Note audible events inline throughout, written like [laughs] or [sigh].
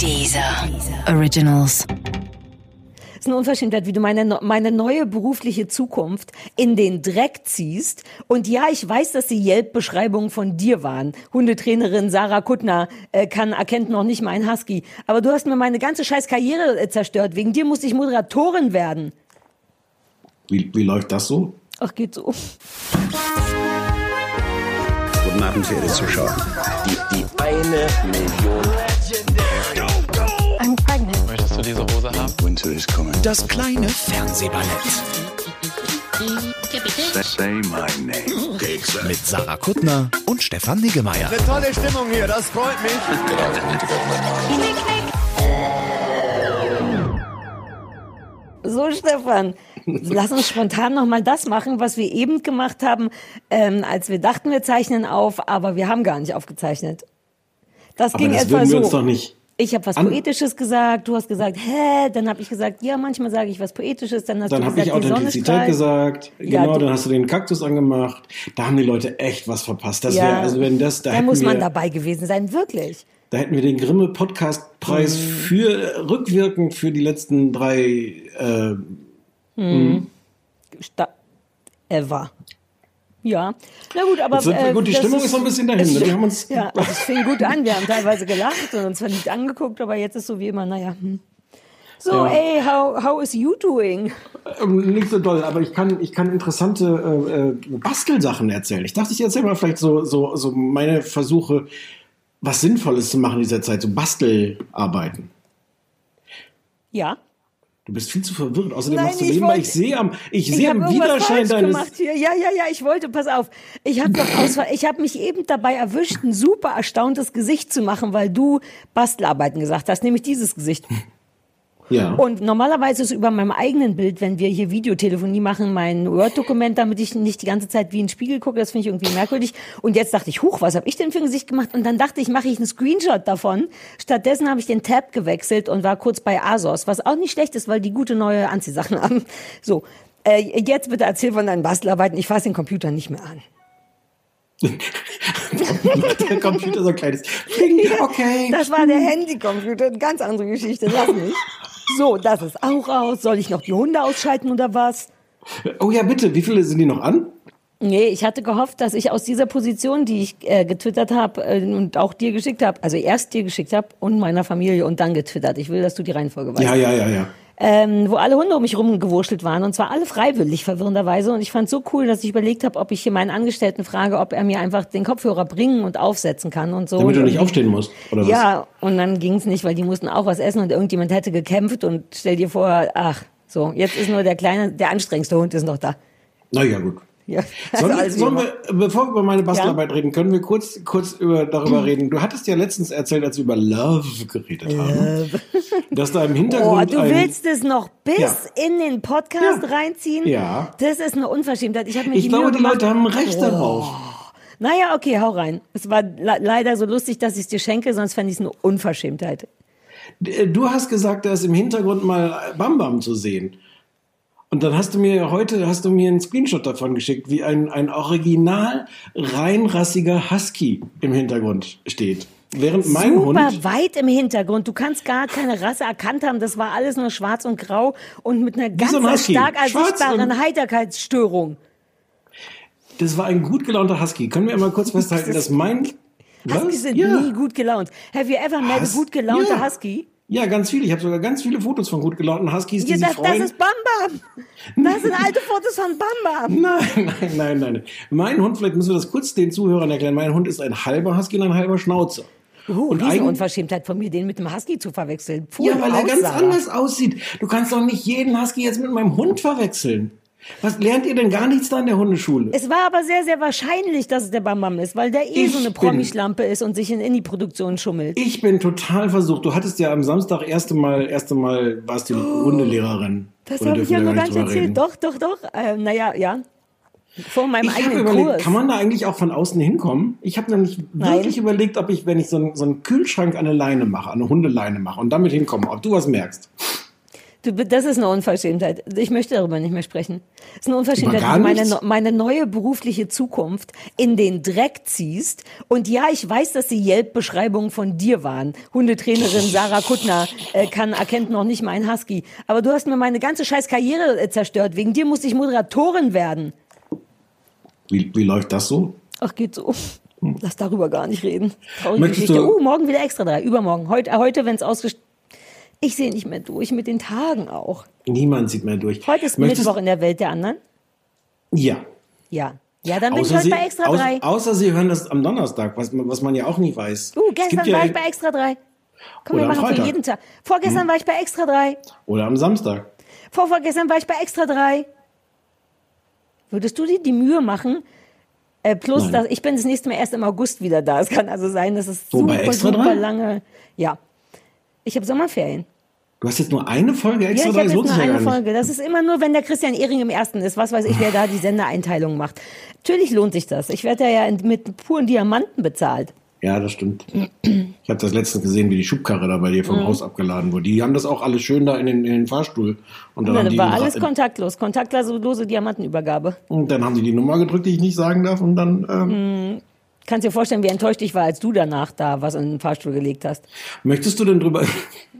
Dieser Originals. ist eine Unverschämtheit, wie du meine, meine neue berufliche Zukunft in den Dreck ziehst. Und ja, ich weiß, dass die Yelp-Beschreibungen von dir waren. Hundetrainerin Sarah Kuttner äh, kann, erkennt noch nicht mal ein Husky. Aber du hast mir meine ganze scheiß Karriere äh, zerstört. Wegen dir musste ich Moderatorin werden. Wie, wie läuft das so? Ach, geht so. Guten Abend, verehrte Zuschauer. Die, die eine Million. Diese Hose haben? Winter is coming. Das kleine Fernsehballett Say my name. mit Sarah Kuttner und Stefan Niggemeier. Tolle Stimmung hier, das freut mich. So, Stefan, lass uns spontan noch mal das machen, was wir eben gemacht haben, ähm, als wir dachten, wir zeichnen auf, aber wir haben gar nicht aufgezeichnet. Das Aber ging das etwa würden wir so. uns doch nicht. Ich habe was an- Poetisches gesagt, du hast gesagt, hä? Dann habe ich gesagt, ja, manchmal sage ich was Poetisches, dann hast Dann du habe gesagt, ich die Sonne Authentizität gesagt. Ja, genau, du- dann hast du den Kaktus angemacht. Da haben die Leute echt was verpasst. Das wäre, also wenn das, da, da hätten muss man wir, dabei gewesen sein, wirklich. da hätten wir den Grimme Podcast Preis Mhm. für rückwirkend für die letzten drei. Äh, Sta ever. Ja, na gut, aber Jetzt sind wir- äh, gut, die Stimmung ist so ein bisschen dahin, ne? Wir haben uns- ja, also es fing gut an. Wir haben teilweise gelacht und uns verliebt angeguckt, aber jetzt ist so wie immer, naja. Hm. So, Ja. ey, how how is you doing? ähm, nicht so doll, aber ich kann, ich kann interessante äh, äh, Bastelsachen erzählen. Ich dachte, ich erzähle mal vielleicht so, so, so meine Versuche, was Sinnvolles zu machen in dieser Zeit, so Bastelarbeiten. Ja. Du bist viel zu verwirrt. Außerdem Nein, machst du nebenbei, ich sehe am, ich Ich sehe am Widerschein deines. gemacht hier. Ja, ja, ja, ich wollte, pass auf. Ich habe doch aus, ich habe mich eben dabei erwischt, ein super erstauntes Gesicht zu machen, weil du Bastelarbeiten gesagt hast, nämlich dieses Gesicht. Ja. Und normalerweise ist über meinem eigenen Bild, wenn wir hier Videotelefonie machen, mein Word-Dokument, damit ich nicht die ganze Zeit wie in den Spiegel gucke, das finde ich irgendwie merkwürdig. Und jetzt dachte ich, huch, was habe ich denn für ein Gesicht gemacht? Und dann dachte ich, mache ich einen Screenshot davon. Stattdessen habe ich den Tab gewechselt und war kurz bei ASOS, was auch nicht schlecht ist, weil die gute neue Anziehsachen [laughs] haben. So, äh, jetzt bitte erzähl von deinen Bastelarbeiten. Ich fasse den Computer nicht mehr an. [laughs] der Computer so ein kleines. [laughs] Okay. Das war der Handycomputer, eine ganz andere Geschichte, lass mich. So, das ist auch aus. Soll ich noch die Hunde ausschalten oder was? Oh ja, bitte, wie viele sind die noch an? Nee, ich hatte gehofft, dass ich aus dieser Position, die ich äh, getwittert habe äh, und auch dir geschickt habe, also erst dir geschickt habe und meiner Familie und dann getwittert. Ich will, dass du die Reihenfolge weißt. Ja, ja, ja, ja. Ähm, wo alle Hunde um mich rumgewurschtelt waren und zwar alle freiwillig verwirrenderweise und ich fand so cool, dass ich überlegt habe, ob ich hier meinen Angestellten frage, ob er mir einfach den Kopfhörer bringen und aufsetzen kann und so. Damit du nicht aufstehen musst, oder was? Ja, und dann ging es nicht, weil die mussten auch was essen und irgendjemand hätte gekämpft und stell dir vor, ach, so, jetzt ist nur der kleine, der anstrengendste Hund ist noch da. Na ja, gut. Ja, also Sollen, wie sollen wir, bevor wir über meine Bastelarbeit reden, können wir kurz, kurz über, darüber reden. Du hattest ja letztens erzählt, als wir über Love geredet haben, [laughs] dass da im Oh, Hintergrund du ein, willst es noch bis Ja. in den Podcast Ja. reinziehen? Ja. Das ist eine Unverschämtheit. Ich ich glaube, die gemacht. Leute haben Recht darauf. Naja, okay, hau rein. Es war le leider so lustig, dass ich es dir schenke, sonst fände ich es eine Unverschämtheit. Du hast gesagt, da ist im Hintergrund mal Bam Bam zu sehen. Und dann hast du mir heute hast du mir einen Screenshot davon geschickt, wie ein, ein original reinrassiger Husky im Hintergrund steht. Während mein Super Hund weit im Hintergrund. Du kannst gar keine Rasse erkannt haben. Das war alles nur schwarz und grau und mit einer ganz so ein stark ersichtbaren Heiterkeitsstörung. Das war ein gut gelaunter Husky. Können wir mal kurz [laughs] festhalten, dass mein. Huskies sind ja. nie gut gelaunt. Have you ever met a gut gelaunter Ja. Husky? Ja, ganz viele. Ich habe sogar ganz viele Fotos von gut gelaunten Huskies, die Ja, sich das, freuen. das ist Bam Bam. Das sind alte Fotos von Bam Bam. [laughs] Nein, nein, nein, nein. Mein Hund, vielleicht müssen wir das kurz den Zuhörern erklären. Mein Hund ist ein halber Husky und ein halber Schnauzer. Uh, Und eigen- Riesenunverschämtheit von mir, den mit dem Husky zu verwechseln. Puh, Ja, weil er ganz anders aussieht. Du kannst doch nicht jeden Husky jetzt mit meinem Hund verwechseln. Was lernt ihr denn gar nichts da in der Hundeschule? Es war aber sehr, sehr wahrscheinlich, dass es der Bam Bam ist, weil der eh Ich so eine Promischlampe ist und sich in Indie-Produktion schummelt. Ich bin total versucht. Du hattest ja am Samstag erste Mal, erste Mal warst du Hundelehrerin. Das habe ich ja noch gar nicht erzählt. reden? Doch, doch, doch. Ähm, naja, ja. Vor meinem Ich habe eigenen überlegt, Kurs. kann man da eigentlich auch von außen hinkommen? Ich habe nämlich Nein. wirklich überlegt, ob ich, wenn ich so einen, so einen Kühlschrank an eine Leine mache, an eine Hundeleine mache und damit hinkomme, ob du was merkst. Du, das ist eine Unverschämtheit. Ich möchte darüber nicht mehr sprechen. Das ist eine Unverschämtheit, dass du meine, meine neue berufliche Zukunft in den Dreck ziehst. Und ja, ich weiß, dass die Yelp-Beschreibungen von dir waren. Hundetrainerin Sarah Kuttner äh, kann, erkennt noch nicht meinen Husky. Aber du hast mir meine ganze scheiß Karriere äh, zerstört. Wegen dir musste ich Moderatorin werden. Wie, wie läuft das so? Ach, geht so. Lass darüber gar nicht reden. Traurige Möchtest Geschichte. du- Uh, morgen wieder extra drei. Übermorgen. Heute, äh, heute wenn es ausgestellt Ich sehe nicht mehr durch mit den Tagen auch. Niemand sieht mehr durch. Heute ist Möchtest- Mittwoch in der Welt der anderen. Ja. Ja. Ja, dann bin ich Außer heute sie, bei extra au- drei. außer sie hören das am Donnerstag, was, man- was man ja auch nie weiß. Uh, Es gestern gibt ja, war ich bei extra drei. Komm, wir machen Freitag. jeden Tag. Vorgestern war ich bei extra drei. Oder am Samstag. Vorvorgestern war ich bei extra drei. Würdest du dir die Mühe machen? Äh, plus, Nein. dass, ich bin das nächste Mal erst im August wieder da. Es kann also sein, dass es Wo, bei super, super lange. Ja. Ich habe Sommerferien. Du hast jetzt nur eine Folge Ja, extra ich drei, habe das jetzt nur ja eine nicht. Folge. Das ist immer nur, wenn der Christian Ehring im ersten ist. Was weiß ich, wer da die Sendereinteilung macht. Natürlich lohnt sich das. Ich werde ja mit puren Diamanten bezahlt. Ja, das stimmt. Ich habe das letztens gesehen, wie die Schubkarre da bei dir Mhm. vom Haus abgeladen wurde. Die haben das auch alles schön da in den, in den Fahrstuhl. Und dann, Ja, das die war alles kontaktlos. Kontaktlose Diamantenübergabe. und dann haben die die Nummer gedrückt, die ich nicht sagen darf. Und dann ähm, Kannst dir vorstellen, wie enttäuscht ich war, als du danach da was in den Fahrstuhl gelegt hast. möchtest du denn drüber...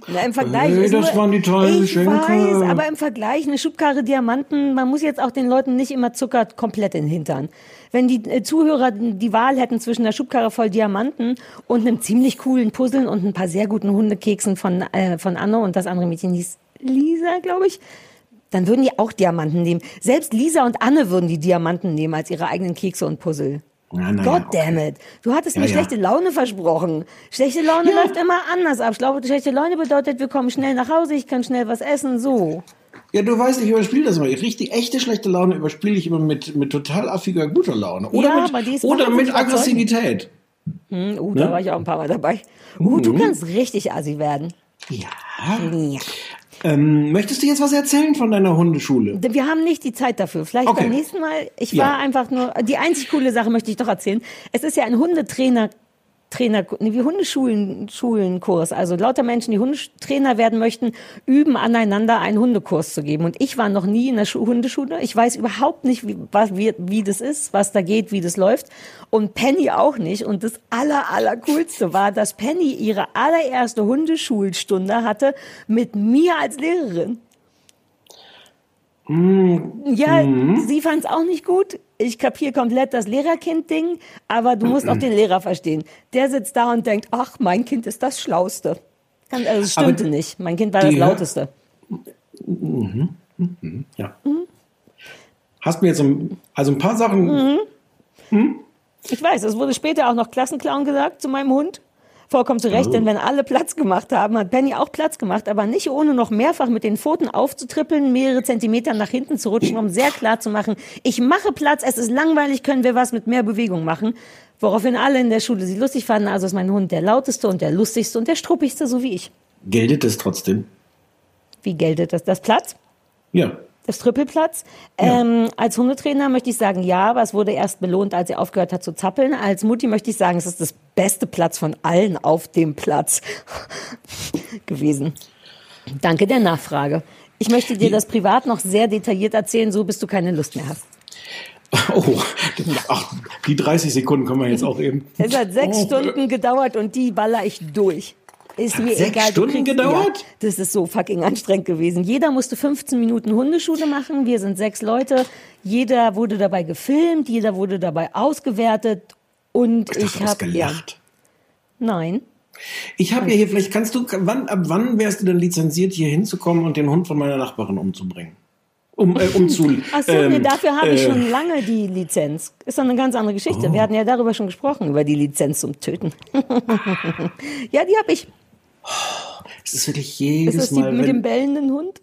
Na, Im Vergleich Hey, das nur, waren die tollen ich Geschenke. weiß, aber im Vergleich eine Schubkarre Diamanten, man muss jetzt auch den Leuten nicht immer Zucker komplett in den Hintern. Wenn die äh, Zuhörer die Wahl hätten zwischen einer Schubkarre voll Diamanten und einem ziemlich coolen Puzzeln und ein paar sehr guten Hundekeksen von, äh, von Anno und das andere Mädchen hieß Lisa, glaube ich, dann würden die auch Diamanten nehmen. Selbst Lisa und Anne würden die Diamanten nehmen als ihre eigenen Kekse und Puzzle. Ja, na ja, God okay. damn it. Du hattest Ja, mir ja. schlechte Laune versprochen. Schlechte Laune läuft immer anders ab. Ich glaube, schlechte Laune bedeutet, wir kommen schnell nach Hause, ich kann schnell was essen, so. Ja, du weißt, ich überspiele das immer. Richtig echte schlechte Laune überspiele ich immer mit, mit total affiger guter Laune. Oder Ja, mit, oder mit Aggressivität. Hm, uh, da war ich auch ein paar Mal dabei. Uh, Mhm. du kannst richtig assi werden. Ja. Ja. Ähm, möchtest du jetzt was erzählen von deiner Hundeschule? Wir haben nicht die Zeit dafür. Vielleicht Okay. beim nächsten Mal. Ich Ja. war einfach nur, die einzig coole Sache möchte ich doch erzählen. Es ist ja ein Hundetrainer, Trainer, wie Hundeschulen, Schulenkurs. Also lauter Menschen, die Hundetrainer werden möchten, üben aneinander einen Hundekurs zu geben. Und ich war noch nie in der Schu Hundeschule. Ich weiß überhaupt nicht, wie, was, wie, wie das ist, was da geht, wie das läuft. Und Penny auch nicht. Und das aller, aller coolste war, dass Penny ihre allererste Hundeschulstunde hatte mit mir als Lehrerin. Ja, sie fand es auch nicht gut. Ich kapiere komplett das Lehrerkind-Ding, aber du musst auch den Lehrer verstehen. Der sitzt da und denkt, ach, mein Kind ist das Schlauste. Also es Aber stimmte nicht. Mein Kind war das Lauteste. Ja. Hast mir jetzt ein, also ein paar Sachen. Mhm. Ich weiß, es wurde später auch noch Klassenclown gesagt zu meinem Hund. Vollkommen zu Recht, denn wenn alle Platz gemacht haben, hat Penny auch Platz gemacht, aber nicht ohne noch mehrfach mit den Pfoten aufzutrippeln, mehrere Zentimeter nach hinten zu rutschen, um sehr klar zu machen, ich mache Platz, es ist langweilig, können wir was mit mehr Bewegung machen. Woraufhin alle in der Schule sie lustig fanden, also ist mein Hund der lauteste und der lustigste und der struppigste, so wie ich. Geltet es trotzdem? Wie geltet das? Das Platz? Ja. Das Trippelplatz. Ähm, als Hundetrainer möchte ich sagen, ja, aber es wurde erst belohnt, als sie aufgehört hat zu zappeln. Als Mutti möchte ich sagen, es ist das beste Platz von allen auf dem Platz [laughs] gewesen. Danke der Nachfrage. Ich möchte dir das privat noch sehr detailliert erzählen, so bis du keine Lust mehr hast. [laughs] Oh, ach, die 30 Sekunden können wir jetzt auch eben. Es hat sechs Oh, Stunden gedauert und die baller ich durch. Ist mir sechs egal. Stunden kriegst- gedauert? Ja, das ist so fucking anstrengend gewesen. Jeder musste 15 Minuten Hundeschule machen. Wir sind sechs Leute. Jeder wurde dabei gefilmt, jeder wurde dabei ausgewertet. Und Ich ich, habe ja, gelacht. nein. Ich habe ja hier, vielleicht kannst du, wann, ab wann wärst du denn lizenziert, hier hinzukommen und den Hund von meiner Nachbarin umzubringen? Um, äh, um zu, [laughs] Ach so, nee, ähm, dafür habe ich äh, schon lange die Lizenz. Ist doch eine ganz andere Geschichte. Wir hatten ja darüber schon gesprochen, über die Lizenz zum Töten. [laughs] ja, die habe ich. Es ist wirklich Ist jedes das die Mal, mit dem bellenden Hund?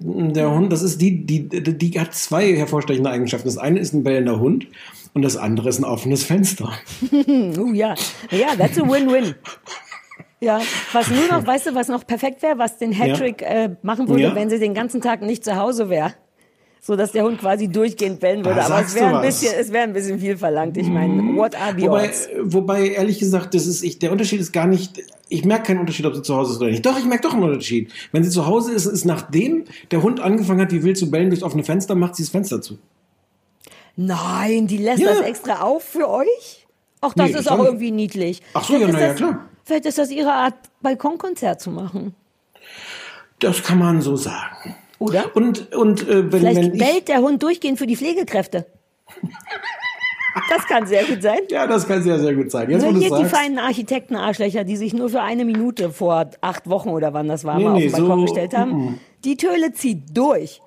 der Hund, das ist die, die, die, hat zwei hervorstechende Eigenschaften. Das eine ist ein bellender Hund und das andere ist ein offenes Fenster. [laughs] Oh ja, ja, that's a win-win. Ja, was nur noch, weißt du, was noch perfekt wäre, was den Hattrick äh, machen würde, Ja. wenn sie den ganzen Tag nicht zu Hause wäre. So dass der Hund quasi durchgehend bellen würde. Da Aber es wäre ein bisschen, es wäre ein bisschen viel verlangt. Ich meine, what are the Wobei, odds? wobei, ehrlich gesagt, das ist, ich, der Unterschied ist gar nicht ich merke keinen Unterschied, ob sie zu Hause ist oder nicht. Doch, ich merke doch einen Unterschied. Wenn sie zu Hause ist, ist nachdem der Hund angefangen hat, wie wild zu bellen durchs offene Fenster, macht sie das Fenster zu. Nein, die lässt Ja. das extra auf für euch? Auch das Nee, ist auch irgendwie niedlich. Ach so, Vielleicht ja, ist na ja, das- klar. Vielleicht ist das ihre Art, Balkonkonzert zu machen. Das kann man so sagen. Oder? Und, und äh, wenn, Vielleicht wenn bellt der Hund durchgehend für die Pflegekräfte. [laughs] Das kann sehr gut sein. Ja, das kann sehr, sehr gut sein. Jetzt, du hier die feinen Architektenarschlöcher, die sich nur für eine Minute vor acht Wochen oder wann das war, Nee, mal nee, auf den Balkon so, gestellt haben. Die Töle zieht durch.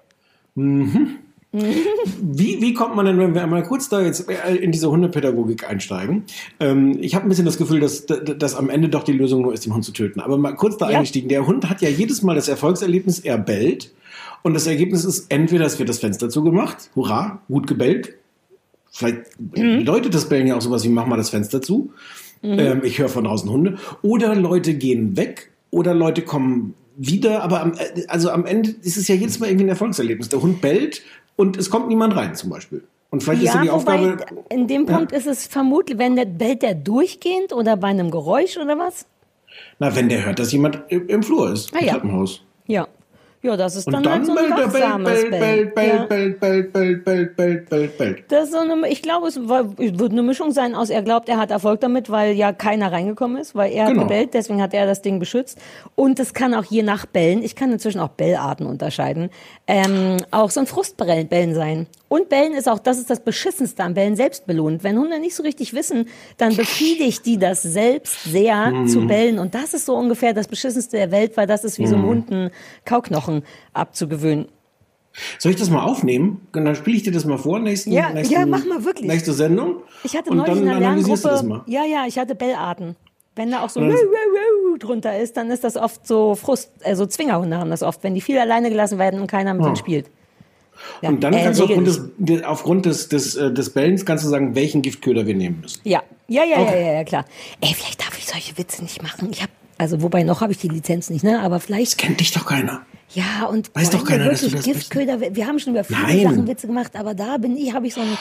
Wie, wie kommt man denn, wenn wir einmal kurz da jetzt in diese Hundepädagogik einsteigen? Ähm, ich habe ein bisschen das Gefühl, dass, dass am Ende doch die Lösung nur ist, den Hund zu töten. Aber mal kurz da Ja. eingestiegen. Der Hund hat ja jedes Mal das Erfolgserlebnis, er bellt. Und das Ergebnis ist entweder es wird das Fenster zugemacht, hurra, gut gebellt. Vielleicht bedeutet das Bellen ja auch sowas wie mach mal das Fenster zu. Ähm, ich höre von draußen Hunde. Oder Leute gehen weg oder Leute kommen wieder. Aber am, äh, also am Ende ist es ja jedes Mal irgendwie ein Erfolgserlebnis. Der Hund bellt und es kommt niemand rein zum Beispiel. Und vielleicht ist Ja, ja die Aufgabe. in dem Ja. Punkt ist es vermutlich, wenn der bellt der durchgehend oder bei einem Geräusch oder was? Na, wenn der hört, dass jemand im, im Flur ist, Ah, im ja. Treppenhaus. Ja. Ja, das ist Und dann, dann, halt so ein er, wachsames bellt, bellt, Ja. bellt, bellt, bellt, bellt, bellt, bellt, bellt. Das ist so eine, ich glaube, es war, wird eine Mischung sein aus, er glaubt, er hat Erfolg damit, weil ja keiner reingekommen ist, weil er Genau. hat gebellt, deswegen hat er das Ding beschützt. Und es kann auch je nach Bellen, ich kann inzwischen auch Bellarten unterscheiden, ähm, auch so ein Frustbellen sein. Und Bellen ist auch, das ist das Beschissenste am Bellen, selbst belohnt. Wenn Hunde nicht so richtig wissen, dann befriedigt die das selbst sehr Mhm. zu bellen. Und das ist so ungefähr das Beschissenste der Welt, weil das ist wie so Mhm. einem Hund Kauknochen abzugewöhnen. Soll ich das mal aufnehmen? Dann spiele ich dir das mal vor, nächsten, Ja, nächsten, ja, mach mal wirklich. nächste Sendung. Ich hatte neulich in einer Lerngruppe, ja, ja, ich hatte Bellarten. Wenn da auch so dann- drunter ist, dann ist das oft so Frust, also Zwingerhunde haben das oft, wenn die viel alleine gelassen werden und keiner mit Ja. denen spielt. Ja, Und dann äh, kannst du aufgrund, des, de- aufgrund des, des, äh, des Bellens kannst du sagen, welchen Giftköder wir nehmen müssen. Ja, ja, ja, Okay. ja, ja, ja, klar. Ey, vielleicht darf ich solche Witze nicht machen. Ich habe, also wobei noch habe ich die Lizenz nicht, ne? Aber vielleicht. Kennt dich doch keiner. Ja, und Weiß doch wir keiner, dass du wirklich das Giftköder. Wir haben schon über viele Nein. Sachen Witze gemacht, aber da bin ich, habe ich so ein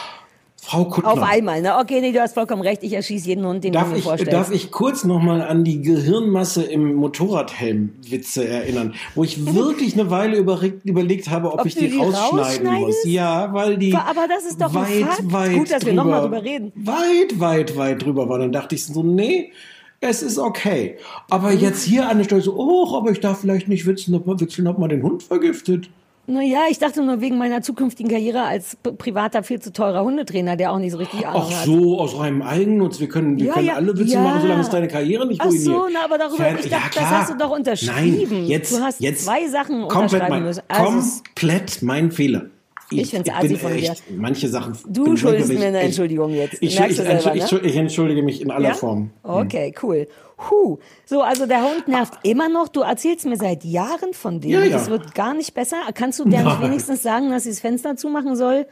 Frau Kuttner. auf einmal, ne? Okay, nee, du hast vollkommen recht. Ich erschieße jeden Hund, den Darf du mir ich, vorstellst. darf ich kurz nochmal an die Gehirnmasse im Motorradhelm-Witze erinnern, wo ich wirklich eine Weile überlegt habe, ob, Ob ich die, die rausschneiden muss. Ja, weil die Aber das ist doch weit, Fakt. weit Gut, dass wir drüber, noch mal drüber reden. Weit, weit, weit drüber war. Dann dachte ich so, nee, es ist okay. Aber jetzt hier an der Stelle so, oh, aber ich darf vielleicht nicht witzen, ob man, witzeln, ob man den Hund vergiftet. Naja, ich dachte nur wegen meiner zukünftigen Karriere als privater, viel zu teurer Hundetrainer, der auch nicht so richtig Ahnung Ach hat. so, aus reinem Eigennutz. Wir können, wir Ja, können ja, alle Witze ja. machen, solange es deine Karriere nicht Ach ruiniert. so, na, aber darüber- Fan- ich dachte, das hast du doch unterschrieben. Nein, jetzt, Du hast jetzt zwei Sachen komplett unterschreiben mein, müssen. Also komplett mein Fehler. Ich find's bin assi von dir. manche Sachen. Du schuldest mir eine Entschuldigung jetzt. Ich, ich, ich, selber, ich, ne? ich entschuldige mich in aller Ja? Form. Okay, cool. Huh. So, also der Hund nervt immer noch. Du erzählst mir seit Jahren von dem. Ja, ja. Das wird gar nicht besser. Kannst du der nicht wenigstens sagen, dass sie das Fenster zumachen soll?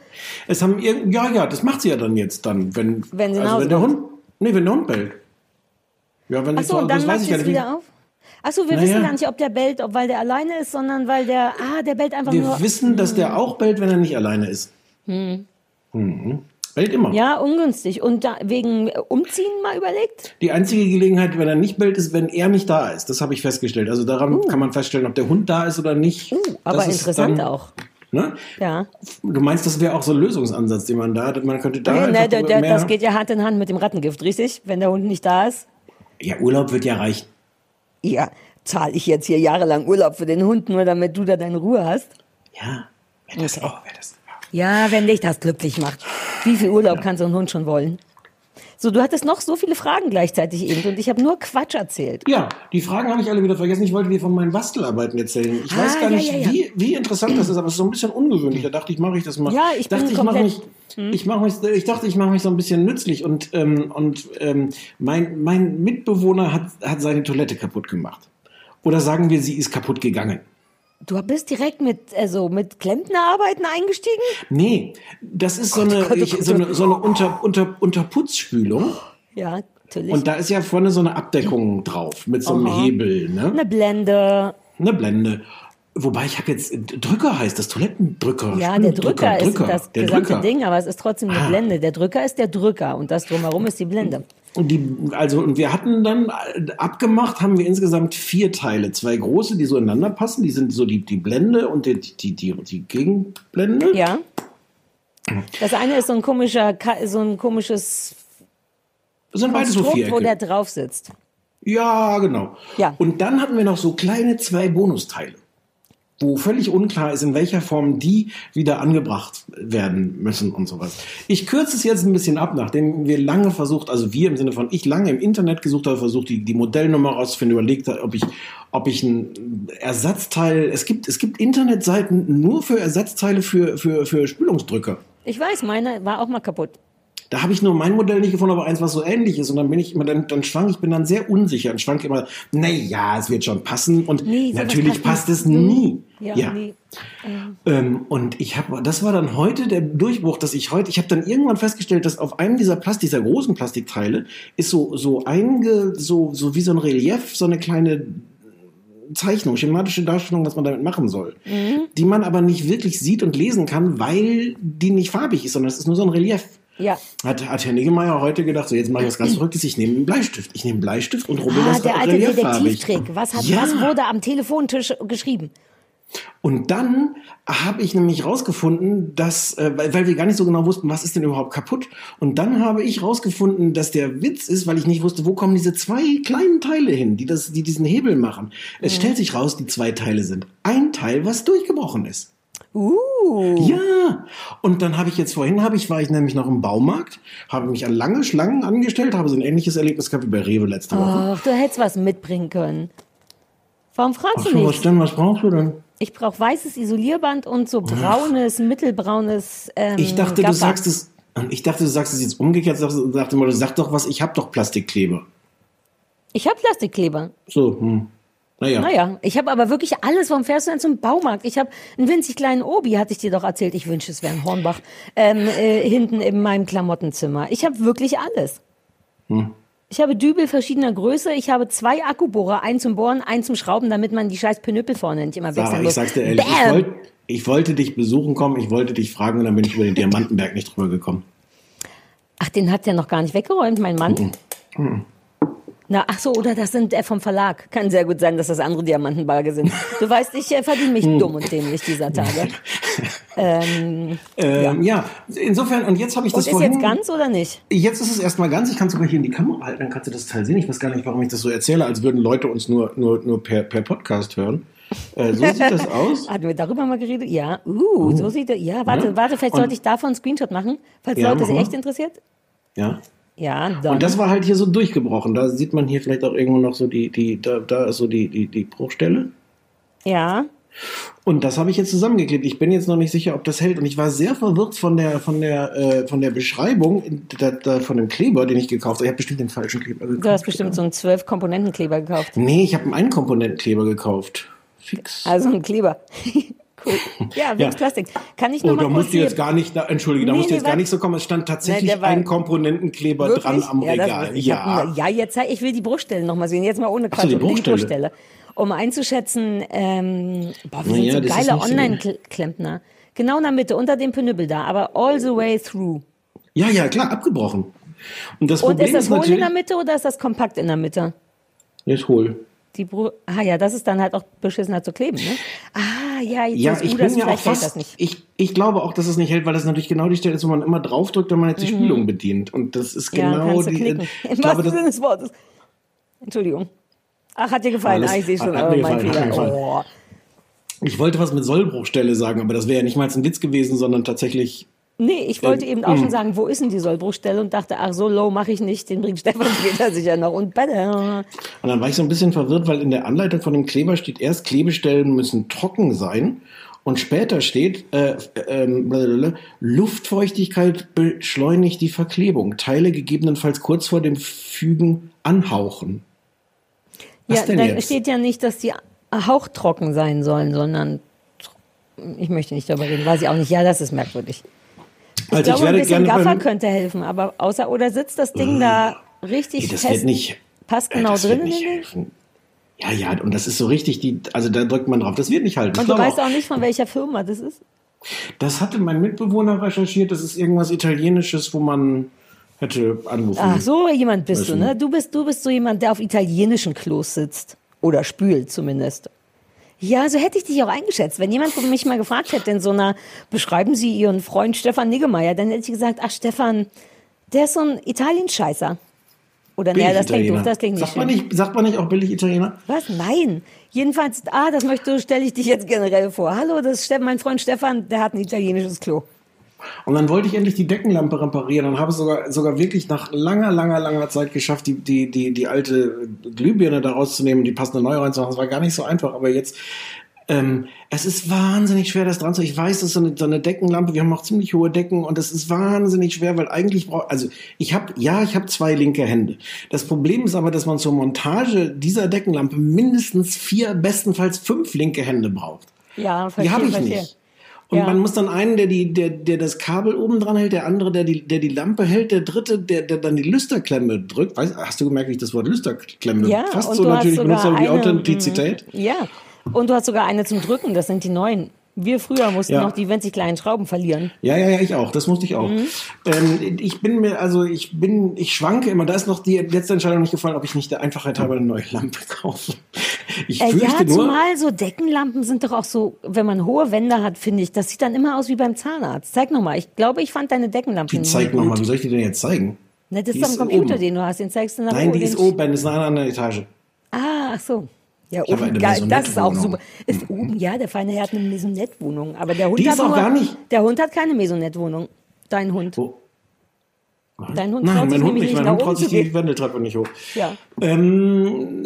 Es haben ja, ja, das macht sie ja dann jetzt dann, wenn, Wenn also wenn der. Hund, nee, wenn der Hund bellt. Ja, wenn Ach so, dann macht ich sie es wieder auf? Ach so, wir Naja. wissen gar nicht, ob der bellt, ob weil der alleine ist, sondern weil der, ah, der bellt einfach Wir nur. wissen, dass der auch bellt, wenn er nicht alleine ist. Mhm. Bellt immer. Hm. Ja, ungünstig. Und da, wegen äh, Umziehen mal überlegt? Die einzige Gelegenheit, wenn er nicht bellt, ist, wenn er nicht da ist. Das habe ich festgestellt. Also daran kann man feststellen, ob der Hund da ist oder nicht. Uh, aber Das interessant dann, auch. Ne? Ja. Du meinst, das wäre auch so ein Lösungsansatz, den man da hat. Man könnte da Nee, einfach ne, der, der, das geht ja Hand in Hand mit dem Rattengift, richtig? Wenn der Hund nicht da ist. Ja, Urlaub wird ja reichen. Ja, zahle ich jetzt hier jahrelang Urlaub für den Hund, nur damit du da deine Ruhe hast? Ja, wäre das Okay. auch, wäre das. Ja, wenn dich das glücklich macht. Wie viel Urlaub kann so ein Hund schon wollen? So, du hattest noch so viele Fragen gleichzeitig eben und ich habe nur Quatsch erzählt. Ja, die Fragen habe ich alle wieder vergessen. Ich wollte dir von meinen Bastelarbeiten erzählen. Ich Ah, weiß gar ja, nicht, ja. Wie, wie interessant das ist, aber es ist so ein bisschen ungewöhnlich. Da dachte ich, mache ich das mal. Ja, ich bin dachte, ich mache komplett- Hm. mich, ich mache mich, ich dachte, ich mache mich so ein bisschen nützlich und ähm, und ähm, mein mein Mitbewohner hat hat seine Toilette kaputt gemacht. Oder sagen wir, sie ist kaputt gegangen. Du bist direkt mit, also mit Klempnerarbeiten eingestiegen? Nee, das ist so eine, Gott, oh ich, Gott, so oh eine, Gott. so eine Unter, Unter, Unterputzspülung. Ja, natürlich. Und da ist ja vorne so eine Abdeckung drauf mit so einem Aha. Hebel, ne? Eine Blende. Eine Blende. Wobei ich habe jetzt Drücker heißt das Toilettendrücker. Ja, der Spüldrücker, Drücker ist das der gesamte Drücker. Ding, aber es ist trotzdem eine Ah. Blende. Der Drücker ist der Drücker und das drumherum ist die Blende. Und die, also, und wir hatten dann äh, abgemacht, haben wir insgesamt vier Teile. Zwei große, die so ineinander passen. Die sind so die, die Blende und die, die, die, die Gegenblende. Ja. Das eine ist so ein komischer, so ein komisches Das sind beides so Konstrukt, wo Vierecke. der drauf sitzt. Ja, genau. Ja. Und dann hatten wir noch so kleine zwei Bonusteile, wo völlig unklar ist, in welcher Form die wieder angebracht werden müssen und sowas. Ich kürze es jetzt ein bisschen ab, nachdem wir lange versucht, also wir im Sinne von ich lange im Internet gesucht habe, versucht die, die Modellnummer rauszufinden, überlegt ob ich, ob ich ein Ersatzteil, es gibt, es gibt Internetseiten nur für Ersatzteile für, für, für Spülungsdrücker. Ich weiß, meine war auch mal kaputt. Da habe ich nur mein Modell nicht gefunden, aber eins, was so ähnlich ist. Und dann bin ich immer, dann, dann schwank, ich bin dann sehr unsicher und schwank immer, na ja, es wird schon passen. Und Nee, natürlich passt es nicht. nie. Ja, nee. Ähm, und ich habe, das war dann heute der Durchbruch, dass ich heute, ich habe dann irgendwann festgestellt, dass auf einem dieser Plastik, dieser großen Plastikteile, ist so, so einge, so, so wie so ein Relief, so eine kleine Zeichnung, schematische Darstellung, was man damit machen soll, die man aber nicht wirklich sieht und lesen kann, weil die nicht farbig ist, sondern es ist nur so ein Relief. Ja. Hat, hat Herr Niggemeier heute gedacht, so jetzt mache ich was ganz Verrücktes, ich nehme einen Bleistift. Ich nehme einen Bleistift und rubbel Ah, das der alte. Detektivtrick. Was, hat, Ja. was wurde am Telefontisch geschrieben? Und dann habe ich nämlich rausgefunden, dass, äh, weil, weil wir gar nicht so genau wussten, was ist denn überhaupt kaputt. Und dann habe ich rausgefunden, dass der Witz ist, weil ich nicht wusste, wo kommen diese zwei kleinen Teile hin, die, das, die diesen Hebel machen. Es stellt sich raus, die zwei Teile sind ein Teil, was durchgebrochen ist. Uh. Ja, und dann habe ich jetzt vorhin, habe ich, war ich nämlich noch im Baumarkt, habe mich an lange Schlangen angestellt, habe so ein ähnliches Erlebnis gehabt wie bei Rewe letzte Woche. Ach, du hättest was mitbringen können. Warum fragst Ach du so, was nicht? denn, was brauchst du denn? Ich brauche weißes Isolierband und so braunes, mittelbraunes. Ähm, Ich dachte, du Gaffer. sagst es, ich dachte, du sagst es jetzt umgekehrt, sagst, sagte mal, du sag doch was, ich habe doch Plastikkleber. Ich habe Plastikkleber. So, hm. Naja. Naja, ich habe aber wirklich alles. Warum fährst du denn zum Baumarkt? Ich habe einen winzig kleinen Obi, hatte ich dir doch erzählt. Ich wünsche, es wäre ein Hornbach. Ähm, äh, hinten in meinem Klamottenzimmer. Ich habe wirklich alles. Hm. Ich habe Dübel verschiedener Größe. Ich habe zwei Akkubohrer, einen zum Bohren, einen zum Schrauben, damit man die scheiß Pinöppel vorne nicht immer wechseln Sarah, muss. ich sag's dir ehrlich, ich, wollt, ich wollte dich besuchen kommen, ich wollte dich fragen und dann bin ich über den Diamantenberg nicht drüber gekommen. Ach, den hat der noch gar nicht weggeräumt, mein Mann. Mhm. Na, ach so, oder das sind äh, vom Verlag. Kann sehr gut sein, dass das andere Diamantenbarge sind. Du weißt, ich äh, verdiene mich Mhm. dumm und dämlich dieser Tage. [laughs] ähm, Ähm, ja. insofern, und jetzt habe ich und das ist vorhin... jetzt ganz oder nicht? Jetzt ist es erstmal ganz, ich kann sogar hier in die Kamera halten, dann kannst du das Teil sehen. Ich weiß gar nicht, warum ich das so erzähle, als würden Leute uns nur, nur, nur per, per Podcast hören. Äh, so sieht das [laughs] aus. Hatten wir darüber mal geredet? Ja. Uh, so sieht er. Ja, warte, Ja. warte, vielleicht sollte ich davon einen Screenshot machen, falls Ja, Leute mal. echt interessiert. Ja. Ja, dann. Und das war halt hier so durchgebrochen. Da sieht man hier vielleicht auch irgendwo noch so die, die, da, da ist so die, die, die Bruchstelle. ja. Und das habe ich jetzt zusammengeklebt. Ich bin jetzt noch nicht sicher, ob das hält. Und ich war sehr verwirrt von der, von der, äh, von der Beschreibung da, da, von dem Kleber, den ich gekauft habe. Ich habe bestimmt den falschen Kleber gekauft. Du hast bestimmt so einen zwölf Komponentenkleber gekauft. Nee, ich habe einen Einkomponentenkleber gekauft. Fix. Also einen Kleber. [laughs] cool. Ja, [laughs] wegen Ja. Plastik. Kann ich Oh, noch mal da musst du jetzt gar nicht, da, entschuldige, da Nee, musst du jetzt gar nicht so kommen. Es stand tatsächlich war- ein Komponentenkleber Wirklich? dran am ja, das- Regal. ich Ja. Hab, ja, jetzt ich will die Bruchstellen noch mal sehen. Jetzt mal ohne Ach so, Quatsch. die Bruchstelle. Bruchstelle. Um einzuschätzen, ähm, boah, wir Na sind so das geile Online-Klempner. Genau in der Mitte, unter dem Pinüppel da, aber all the way through. ja, ja, klar, abgebrochen. Und das Und Problem ist das hohl in der Mitte oder ist das kompakt in der Mitte? Ist hohl. Die Bru ah ja, das ist dann halt auch beschissener zu kleben, ne? Ah, ja, jetzt Ja, ich uh, bin das, ja auch fast, nicht. ich, ich glaube auch, dass es nicht hält, weil das natürlich genau die Stelle ist, wo man immer draufdrückt, wenn man jetzt die Spülung bedient. Und das ist Mhm. Ja, genau du die. knicken. Ich Im wahrsten Sinne des Wortes. Entschuldigung. Ach, hat dir gefallen? Alles- ah, ich sehe schon, hat oh, mir mein gefallen, hat Fehler. Oh. ich wollte was mit Sollbruchstelle sagen, aber das wäre ja nicht mal ein Witz gewesen, sondern tatsächlich. Nee, ich wollte Ähm, eben auch mm. schon sagen, wo ist denn die Sollbruchstelle und dachte, ach, so low mache ich nicht, den bringt Stefan [laughs] später sicher noch und better. Und dann war ich so ein bisschen verwirrt, weil in der Anleitung von dem Kleber steht erst, Klebestellen müssen trocken sein. Und später steht, äh, ähm, blablabla, Luftfeuchtigkeit beschleunigt die Verklebung. Teile gegebenenfalls kurz vor dem Fügen anhauchen. Was ja, da jetzt? steht ja nicht, dass die hauchtrocken sein sollen, sondern ich möchte nicht darüber reden, weiß ich auch nicht. Ja, das ist merkwürdig. Ich Also glaube, ein bisschen Gaffer könnte helfen, aber außer oder sitzt das Ding da richtig Nee, das fest? wird nicht. passt äh, genau das drin wird in nicht helfen. Ja, ja, und das ist so richtig, die, also da drückt man drauf. Das wird nicht halten. Ich Und du weißt auch nicht, von welcher Firma das ist? Das hatte mein Mitbewohner recherchiert. Das ist irgendwas Italienisches, wo man hätte anrufen. Ach, so jemand bist Weißt du. ne? Du bist, du bist so jemand, der auf italienischen Klos sitzt. Oder spült zumindest. Ja, so hätte ich dich auch eingeschätzt. Wenn jemand mich mal gefragt hätte in so einer, beschreiben Sie Ihren Freund Stefan Niggemeier, dann hätte ich gesagt, ach Stefan, der ist so ein Italienscheißer. Oder nee, das klingt doof, das klingt nicht sagt, man nicht sagt man nicht auch billig Italiener? Was? Nein. Jedenfalls, ah, das möchte, stelle ich dich jetzt generell vor. Hallo, das ist mein Freund Stefan, der hat ein italienisches Klo. Und dann wollte ich endlich die Deckenlampe reparieren und habe es sogar, sogar wirklich nach langer, langer, langer Zeit geschafft, die, die, die, die alte Glühbirne da rauszunehmen und die passende neue reinzumachen. Das war gar nicht so einfach, aber jetzt, ähm, es ist wahnsinnig schwer, das dran zu. Ich weiß, das ist so eine, so eine Deckenlampe. Wir haben auch ziemlich hohe Decken und es ist wahnsinnig schwer, weil eigentlich braucht, also ich habe, ja, ich habe zwei linke Hände. Das Problem ist aber, dass man zur Montage dieser Deckenlampe mindestens vier, bestenfalls fünf linke Hände braucht. Ja, Die verstehe, habe ich verstehe. nicht. Und Ja. man muss dann einen, der die, der, der das Kabel oben dran hält, der andere, der die, der die Lampe hält, der dritte, der, der dann die Lüsterklemme drückt. Weißt, hast du gemerkt, wie ich das Wort Lüsterklemme Ja, fast so natürlich sogar benutzt, aber die Authentizität? mm, Ja. Und du hast sogar eine zum Drücken, das sind die neuen. Wir früher mussten Ja. noch die winzig kleinen Schrauben verlieren. Ja, ja, ja, ich auch. Das musste ich auch. Mhm. Ähm, ich bin mir, also ich bin, ich schwanke immer. Da ist noch die letzte Entscheidung nicht gefallen, ob ich nicht der Einfachheit halber eine neue Lampe kaufe. Ich Äh, fürchte ja, nur. zumal so Deckenlampen sind doch auch so, wenn man hohe Wände hat, finde ich, das sieht dann immer aus wie beim Zahnarzt. Zeig nochmal. Ich glaube, ich fand deine Deckenlampe Die gut. nochmal, wie soll ich die denn jetzt zeigen? Ne, das Die ist doch ein Computer, oben. den du hast. Den zeigst du nach Nein, oben. die ist oben, das ist in einer anderen Etage. Ah, ach so. Ja, Ich oben, geil, das ist auch super. Ist oben, ja, der feine Herr hat eine Maisonette-Wohnung. Aber der Hund Die hat ist auch nur, gar nicht- Der Hund hat keine Maisonette-Wohnung. Dein Hund. Dein Hund Nein, mein Hund nicht. Mein Hund traut sich die. Wendeltreppe nicht hoch. Ja. Ähm,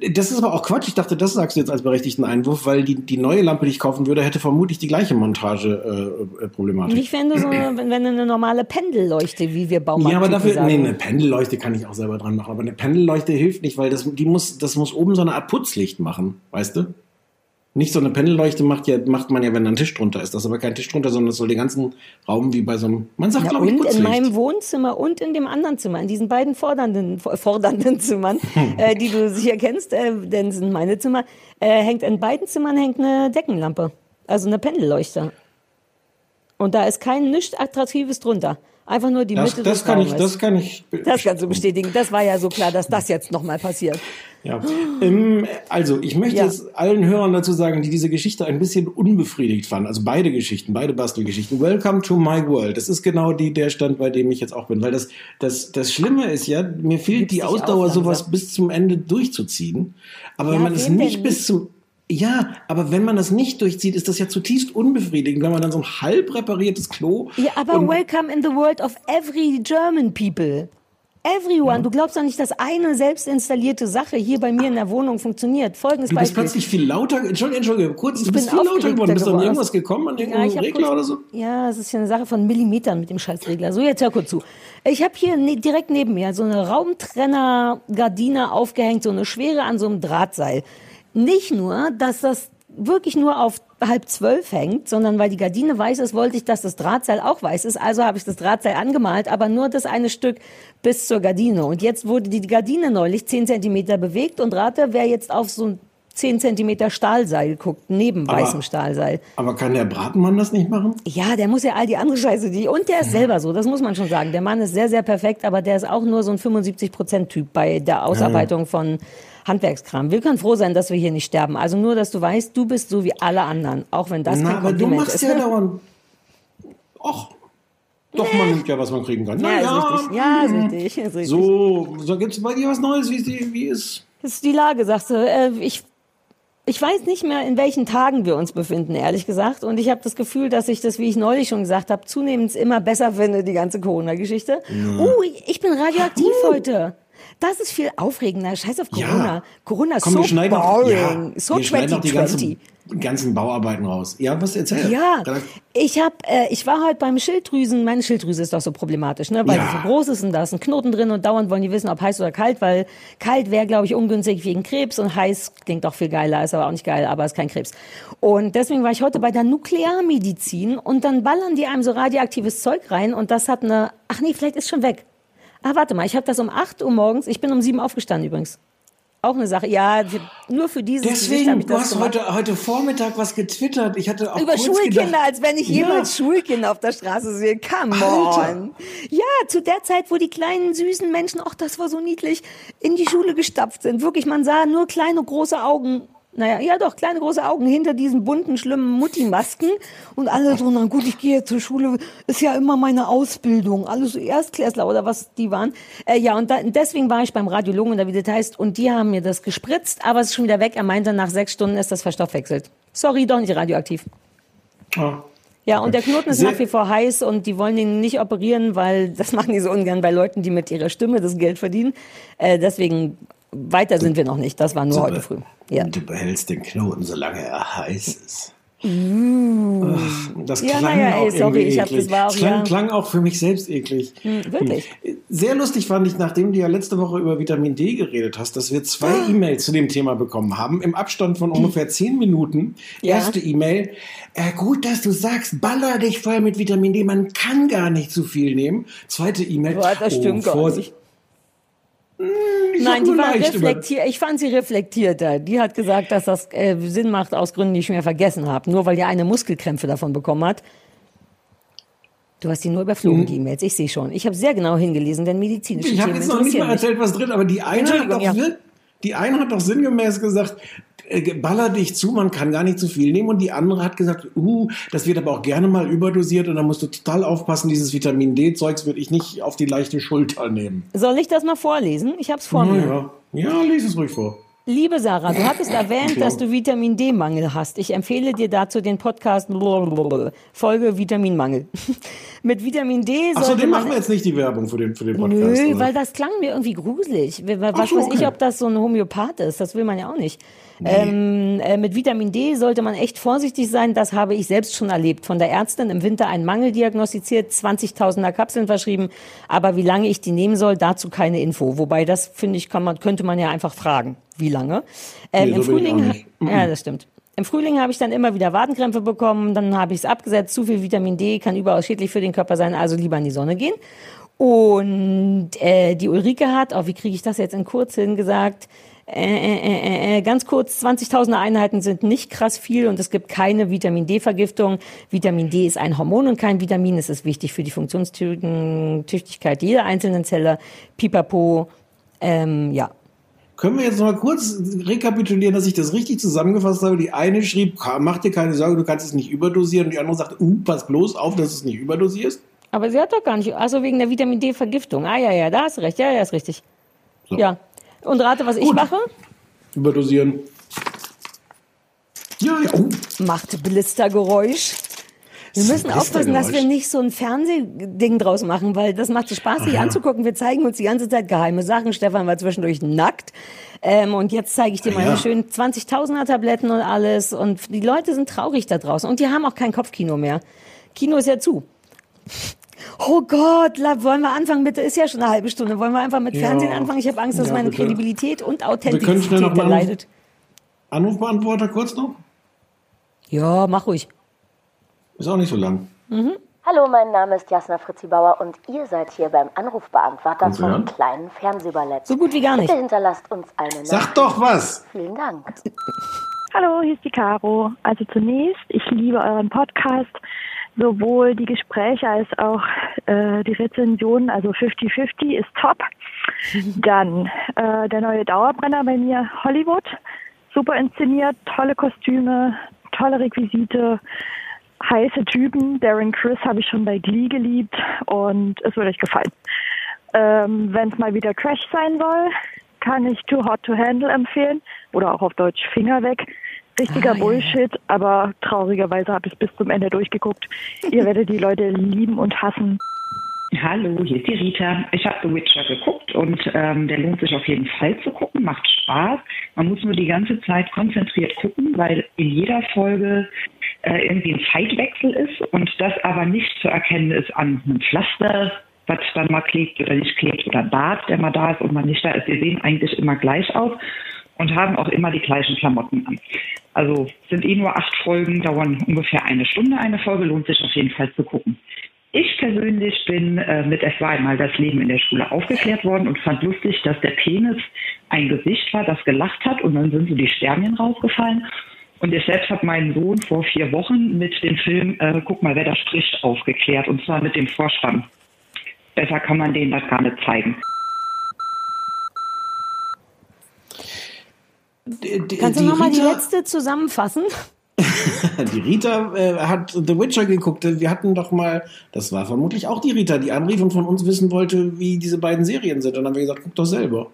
äh, das ist aber auch Quatsch. Ich dachte, das sagst du jetzt als berechtigten Einwurf, weil die, die neue Lampe, die ich kaufen würde, hätte vermutlich die gleiche Montage-Problematik. Nicht, wenn du so eine, wenn, du eine normale Pendelleuchte, wie wir Baumarkt ja, aber dafür, sagen. nee, eine Pendelleuchte kann ich auch selber dran machen. Aber eine Pendelleuchte hilft nicht, weil das, die muss, das muss oben so eine Art Putzlicht machen, weißt du? Nicht so eine Pendelleuchte macht ja, macht man ja, wenn da ein Tisch drunter ist. Das ist aber kein Tisch drunter, sondern das soll den ganzen Raum wie bei so einem, man sagt, Ja, glaube ich, und in Putzlicht. meinem Wohnzimmer und in dem anderen Zimmer, in diesen beiden fordernden, fordernden Zimmern, Hm. äh, die du sicher kennst, äh, denn sind meine Zimmer, äh, hängt in beiden Zimmern hängt eine Deckenlampe, also eine Pendelleuchte. Und da ist kein nichts Attraktives drunter. Einfach nur die das, Mitte das des kann ich, das kann ich. das kannst du bestätigen. Das war ja so klar, dass das jetzt nochmal passiert. Ja. Ähm, also, ich möchte Ja. jetzt allen Hörern dazu sagen, die diese Geschichte ein bisschen unbefriedigt fanden. Also beide Geschichten, beide Bastelgeschichten. Welcome to my world. Das ist genau die, der Stand, bei dem ich jetzt auch bin. Weil das, das, das Schlimme ist ja, mir fehlt Gibst die Ausdauer, sowas bis zum Ende durchzuziehen. Aber wenn Ja, man es nicht bis zum ja, aber wenn man das nicht durchzieht, ist das ja zutiefst unbefriedigend, wenn man dann so ein halb repariertes Klo. Ja, aber welcome in the world of every German people. Everyone. Du glaubst doch nicht, dass eine selbst installierte Sache hier bei mir in der Wohnung funktioniert. Folgendes Du bist Beispiel. plötzlich viel lauter. Entschuldige, Entschuldige, kurz. Du bist viel lauter geworden. Bist du an irgendwas gekommen? An Ja, irgendeinen hab Regler kurz, oder so? Ja, es ist ja eine Sache von Millimetern mit dem Scheißregler. So, jetzt hör kurz zu. Ich habe hier ne, direkt neben mir so eine Raumtrenner-Gardine aufgehängt, so eine schwere an so einem Drahtseil. Nicht nur, dass das wirklich nur auf halb zwölf hängt, sondern weil die Gardine weiß ist, wollte ich, dass das Drahtseil auch weiß ist. Also habe ich das Drahtseil angemalt, aber nur das eine Stück bis zur Gardine. Und jetzt wurde die Gardine neulich zehn Zentimeter bewegt und rate, wer jetzt auf so ein 10 Zentimeter Stahlseil guckt, neben Aber- weißem Stahlseil. Aber kann der Bratenmann das nicht machen? Ja, der muss ja all die andere Scheiße, die, und der ist selber so, das muss man schon sagen. Der Mann ist sehr, sehr perfekt, aber der ist auch nur so ein 75-Prozent-Typ bei der Ausarbeitung von Handwerkskram. Wir können froh sein, dass wir hier nicht sterben. Also nur, dass du weißt, du bist so wie alle anderen, auch wenn das Na, kein aber du machst ist. ja dauernd. Och. Doch, man nimmt ja, was man kriegen kann. Na ja, ja, ist richtig. Ja, ist richtig. Ist richtig. So, so gibt es bei dir was Neues, wie, die- wie ist. Das ist die Lage, sagst du. Äh, ich, ich weiß nicht mehr, in welchen Tagen wir uns befinden, ehrlich gesagt. Und ich habe das Gefühl, dass ich das, wie ich neulich schon gesagt habe, zunehmend immer besser finde, die ganze Corona-Geschichte. Uh, ich bin radioaktiv heute. Das ist viel aufregender. Scheiß auf Corona. Ja. Corona ist Komm, so boring. ja, so wir schneiden auch die 2020. ganzen, ganzen Bauarbeiten raus. Ja, was erzähl? Ja, Da- ich hab, äh, ich war heute beim Schilddrüsen. Meine Schilddrüse ist doch so problematisch, ne? Weil Ja. sie so groß ist und da ist ein Knoten drin und dauernd wollen die wissen, ob heiß oder kalt, weil kalt wäre, glaube ich, ungünstig wegen Krebs und heiß klingt doch viel geiler, ist aber auch nicht geil, aber ist kein Krebs. Und deswegen war ich heute bei der Nuklearmedizin und dann ballern die einem so radioaktives Zeug rein und das hat eine, ach nee, vielleicht ist schon weg. Ah, warte mal, ich habe das um 8 Uhr morgens, ich bin um 7 aufgestanden übrigens. Auch eine Sache. Ja, nur für dieses Deswegen, ich du hast gemacht. heute, heute Vormittag was getwittert. Ich hatte auch Über Schulkinder, gedacht, als wenn ich Ja. jemals Schulkinder auf der Straße sehe. Come Alter. on. Ja, zu der Zeit, wo die kleinen, süßen Menschen, ach, das war so niedlich, in die Schule gestapft sind. Wirklich, man sah nur kleine, große Augen. Naja, ja doch, kleine, große Augen hinter diesen bunten, schlimmen Mutti-Masken. Und alle so, na gut, ich gehe zur Schule, ist ja immer meine Ausbildung. Alles so Erstklässler oder was die waren. Äh, ja, und da, deswegen war ich beim Radiologen, oder wie das heißt, und die haben mir das gespritzt, aber es ist schon wieder weg. Er meinte, nach sechs Stunden ist das verstoffwechselt. Sorry, doch nicht radioaktiv. Ah. Ja, und der Knoten ist nach wie vor heiß und die wollen ihn nicht operieren, weil das [laughs] machen die so ungern bei Leuten, die mit ihrer Stimme das Geld verdienen. Äh, deswegen weiter sind wir noch nicht. Das war nur heute früh. Ja. Du behältst den Knoten, solange er heiß ist. Ach, Das Ja, klang ey, auch sorry, irgendwie ich hab- eklig. das war auch, Es klang, ja. klang auch für mich selbst eklig. wirklich? Sehr lustig fand ich, nachdem du ja letzte Woche über Vitamin D geredet hast, dass wir zwei Ah. E-Mails zu dem Thema bekommen haben, im Abstand von ungefähr zehn Minuten. Ja. Erste E-Mail, äh, gut, dass du sagst, baller dich voll mit Vitamin D, man kann gar nicht zu viel nehmen. Zweite E-Mail, Boah, das stimmt gar Vorsicht. Ich sag Nein, die war reflektiert. Ich fand sie reflektierter. Die hat gesagt, dass das äh, Sinn macht aus Gründen, die ich mir vergessen habe. Nur weil die eine Muskelkrämpfe davon bekommen hat. Du hast die nur überflogen, Mhm. die E-Mails. Ich sehe schon. Ich habe sehr genau hingelesen, denn medizinische Ich habe jetzt noch nicht mal erzählt, was drin, aber die eine, hat doch, ja. die eine hat doch sinngemäß gesagt, baller dich zu, man kann gar nicht zu viel nehmen. Und die andere hat gesagt, uh, das wird aber auch gerne mal überdosiert und da musst du total aufpassen, dieses Vitamin D-Zeugs würde ich nicht auf die leichte Schulter nehmen. Soll ich das mal vorlesen? Ich habe es vor mir. Ja, ja, lies es ruhig vor. Liebe Sarah, du hattest erwähnt, dass du Vitamin D-Mangel hast. Ich empfehle dir dazu den Podcast blablabla, Folge Vitaminmangel. [laughs] Mit Vitamin D sollte den man machen wir jetzt nicht die Werbung für den, für den Podcast. Nö, oder? weil das klang mir irgendwie gruselig. Was Ach so, weiß ich, okay. ob das so ein Homöopath ist. Das will man ja auch nicht. Ähm, äh, mit Vitamin D sollte man echt vorsichtig sein. Das habe ich selbst schon erlebt. Von der Ärztin im Winter einen Mangel diagnostiziert, 20.000er Kapseln verschrieben. Aber wie lange ich die nehmen soll, dazu keine Info. Wobei das, finde ich, kann man, könnte man ja einfach fragen. Wie lange? Ähm, Nee, Im so auch Frühling, ja, das stimmt. Im Frühling habe ich dann immer wieder Wadenkrämpfe bekommen, dann habe ich es abgesetzt. Zu viel Vitamin D kann überaus schädlich für den Körper sein, also lieber in die Sonne gehen. Und äh, die Ulrike hat, oh, wie kriege ich das jetzt in kurz hin gesagt, äh, äh, äh, äh, ganz kurz, 20.000 Einheiten sind nicht krass viel und es gibt keine Vitamin D-Vergiftung. Vitamin D ist ein Hormon und kein Vitamin. Es ist wichtig für die Funktionstüchtigkeit jeder einzelnen Zelle. Pipapo, ähm, ja, Können wir jetzt noch mal kurz rekapitulieren, dass ich das richtig zusammengefasst habe? Die eine schrieb, "Ka- mach dir keine Sorge, du kannst es nicht überdosieren. Und die andere sagt, uh, pass bloß auf, dass du es nicht überdosierst. Aber sie hat doch gar nicht, also wegen der Vitamin D-Vergiftung. Ah ja, ja, da hast du recht. Ja, ja, ist richtig. So. Ja. Und rate, was ich Gut. mache? Überdosieren. Ja, ja. Oh, Macht Blistergeräusch. Wir müssen aufpassen, dass wir nicht so ein Fernsehding draus machen, weil das macht so Spaß, sich anzugucken. Wir zeigen uns die ganze Zeit geheime Sachen. Stefan war zwischendurch nackt. Ähm, und jetzt zeige ich dir Ah, meine ja. schönen 20.000er Tabletten und alles. Und die Leute sind traurig da draußen. Und die haben auch kein Kopfkino mehr. Kino ist ja zu. Oh Gott, la- wollen wir anfangen bitte? Ist ja schon eine halbe Stunde. Wollen wir einfach mit Ja. Fernsehen anfangen? Ich habe Angst, dass Ja, meine bitte. Kredibilität und Authentizität noch leidet. Anrufbeantworter kurz noch? Ja, mach ruhig. Ist auch nicht so lang. Hallo, mein Name ist Jasna Fritzi Bauer und ihr seid hier beim Anrufbeantworter vom hören? kleinen Fernsehballett. So gut wie gar nicht. Bitte hinterlasst uns eine Sag Nachricht. doch was! Vielen Dank. Hallo, hier ist die Caro. Also zunächst, ich liebe euren Podcast, sowohl die Gespräche als auch äh, die Rezensionen, also 50-50 ist top. [laughs] Dann äh, der neue Dauerbrenner bei mir, Hollywood, super inszeniert, tolle Kostüme, tolle Requisite, heiße Typen. Darren Chris habe ich schon bei Glee geliebt und es wird euch gefallen. Ähm, Wenn es mal wieder Trash sein soll, kann ich Too Hot to Handle empfehlen oder auch auf Deutsch Finger weg. Richtiger Ah, ja, Bullshit, aber traurigerweise habe ich bis zum Ende durchgeguckt. Ihr [laughs] werdet die Leute lieben und hassen. Hallo, hier ist die Rita. Ich habe The Witcher geguckt und ähm, der lohnt sich auf jeden Fall zu gucken, macht Spaß. Man muss nur die ganze Zeit konzentriert gucken, weil in jeder Folge äh, irgendwie ein Zeitwechsel ist und das aber nicht zu erkennen ist an einem Pflaster, was dann mal klebt oder nicht klebt oder Bart, der mal da ist und mal nicht da ist. Wir sehen eigentlich immer gleich aus und haben auch immer die gleichen Klamotten an. Also sind eh nur acht Folgen, dauern ungefähr eine Stunde eine Folge, lohnt sich auf jeden Fall zu gucken. Ich persönlich bin äh, mit Es war einmal das Leben in der Schule aufgeklärt worden und fand lustig, dass der Penis ein Gesicht war, das gelacht hat und dann sind so die Sternchen rausgefallen. Und ich selbst habe meinen Sohn vor vier Wochen mit dem Film äh, Guck mal, wer da spricht aufgeklärt und zwar mit dem Vorspann. Besser kann man denen das gar nicht zeigen. Kannst du nochmal die letzte zusammenfassen? [laughs] die Rita äh, hat The Witcher geguckt. Wir hatten doch mal, das war vermutlich auch die Rita, die anrief und von uns wissen wollte, wie diese beiden Serien sind. Und dann haben wir gesagt, guck doch selber.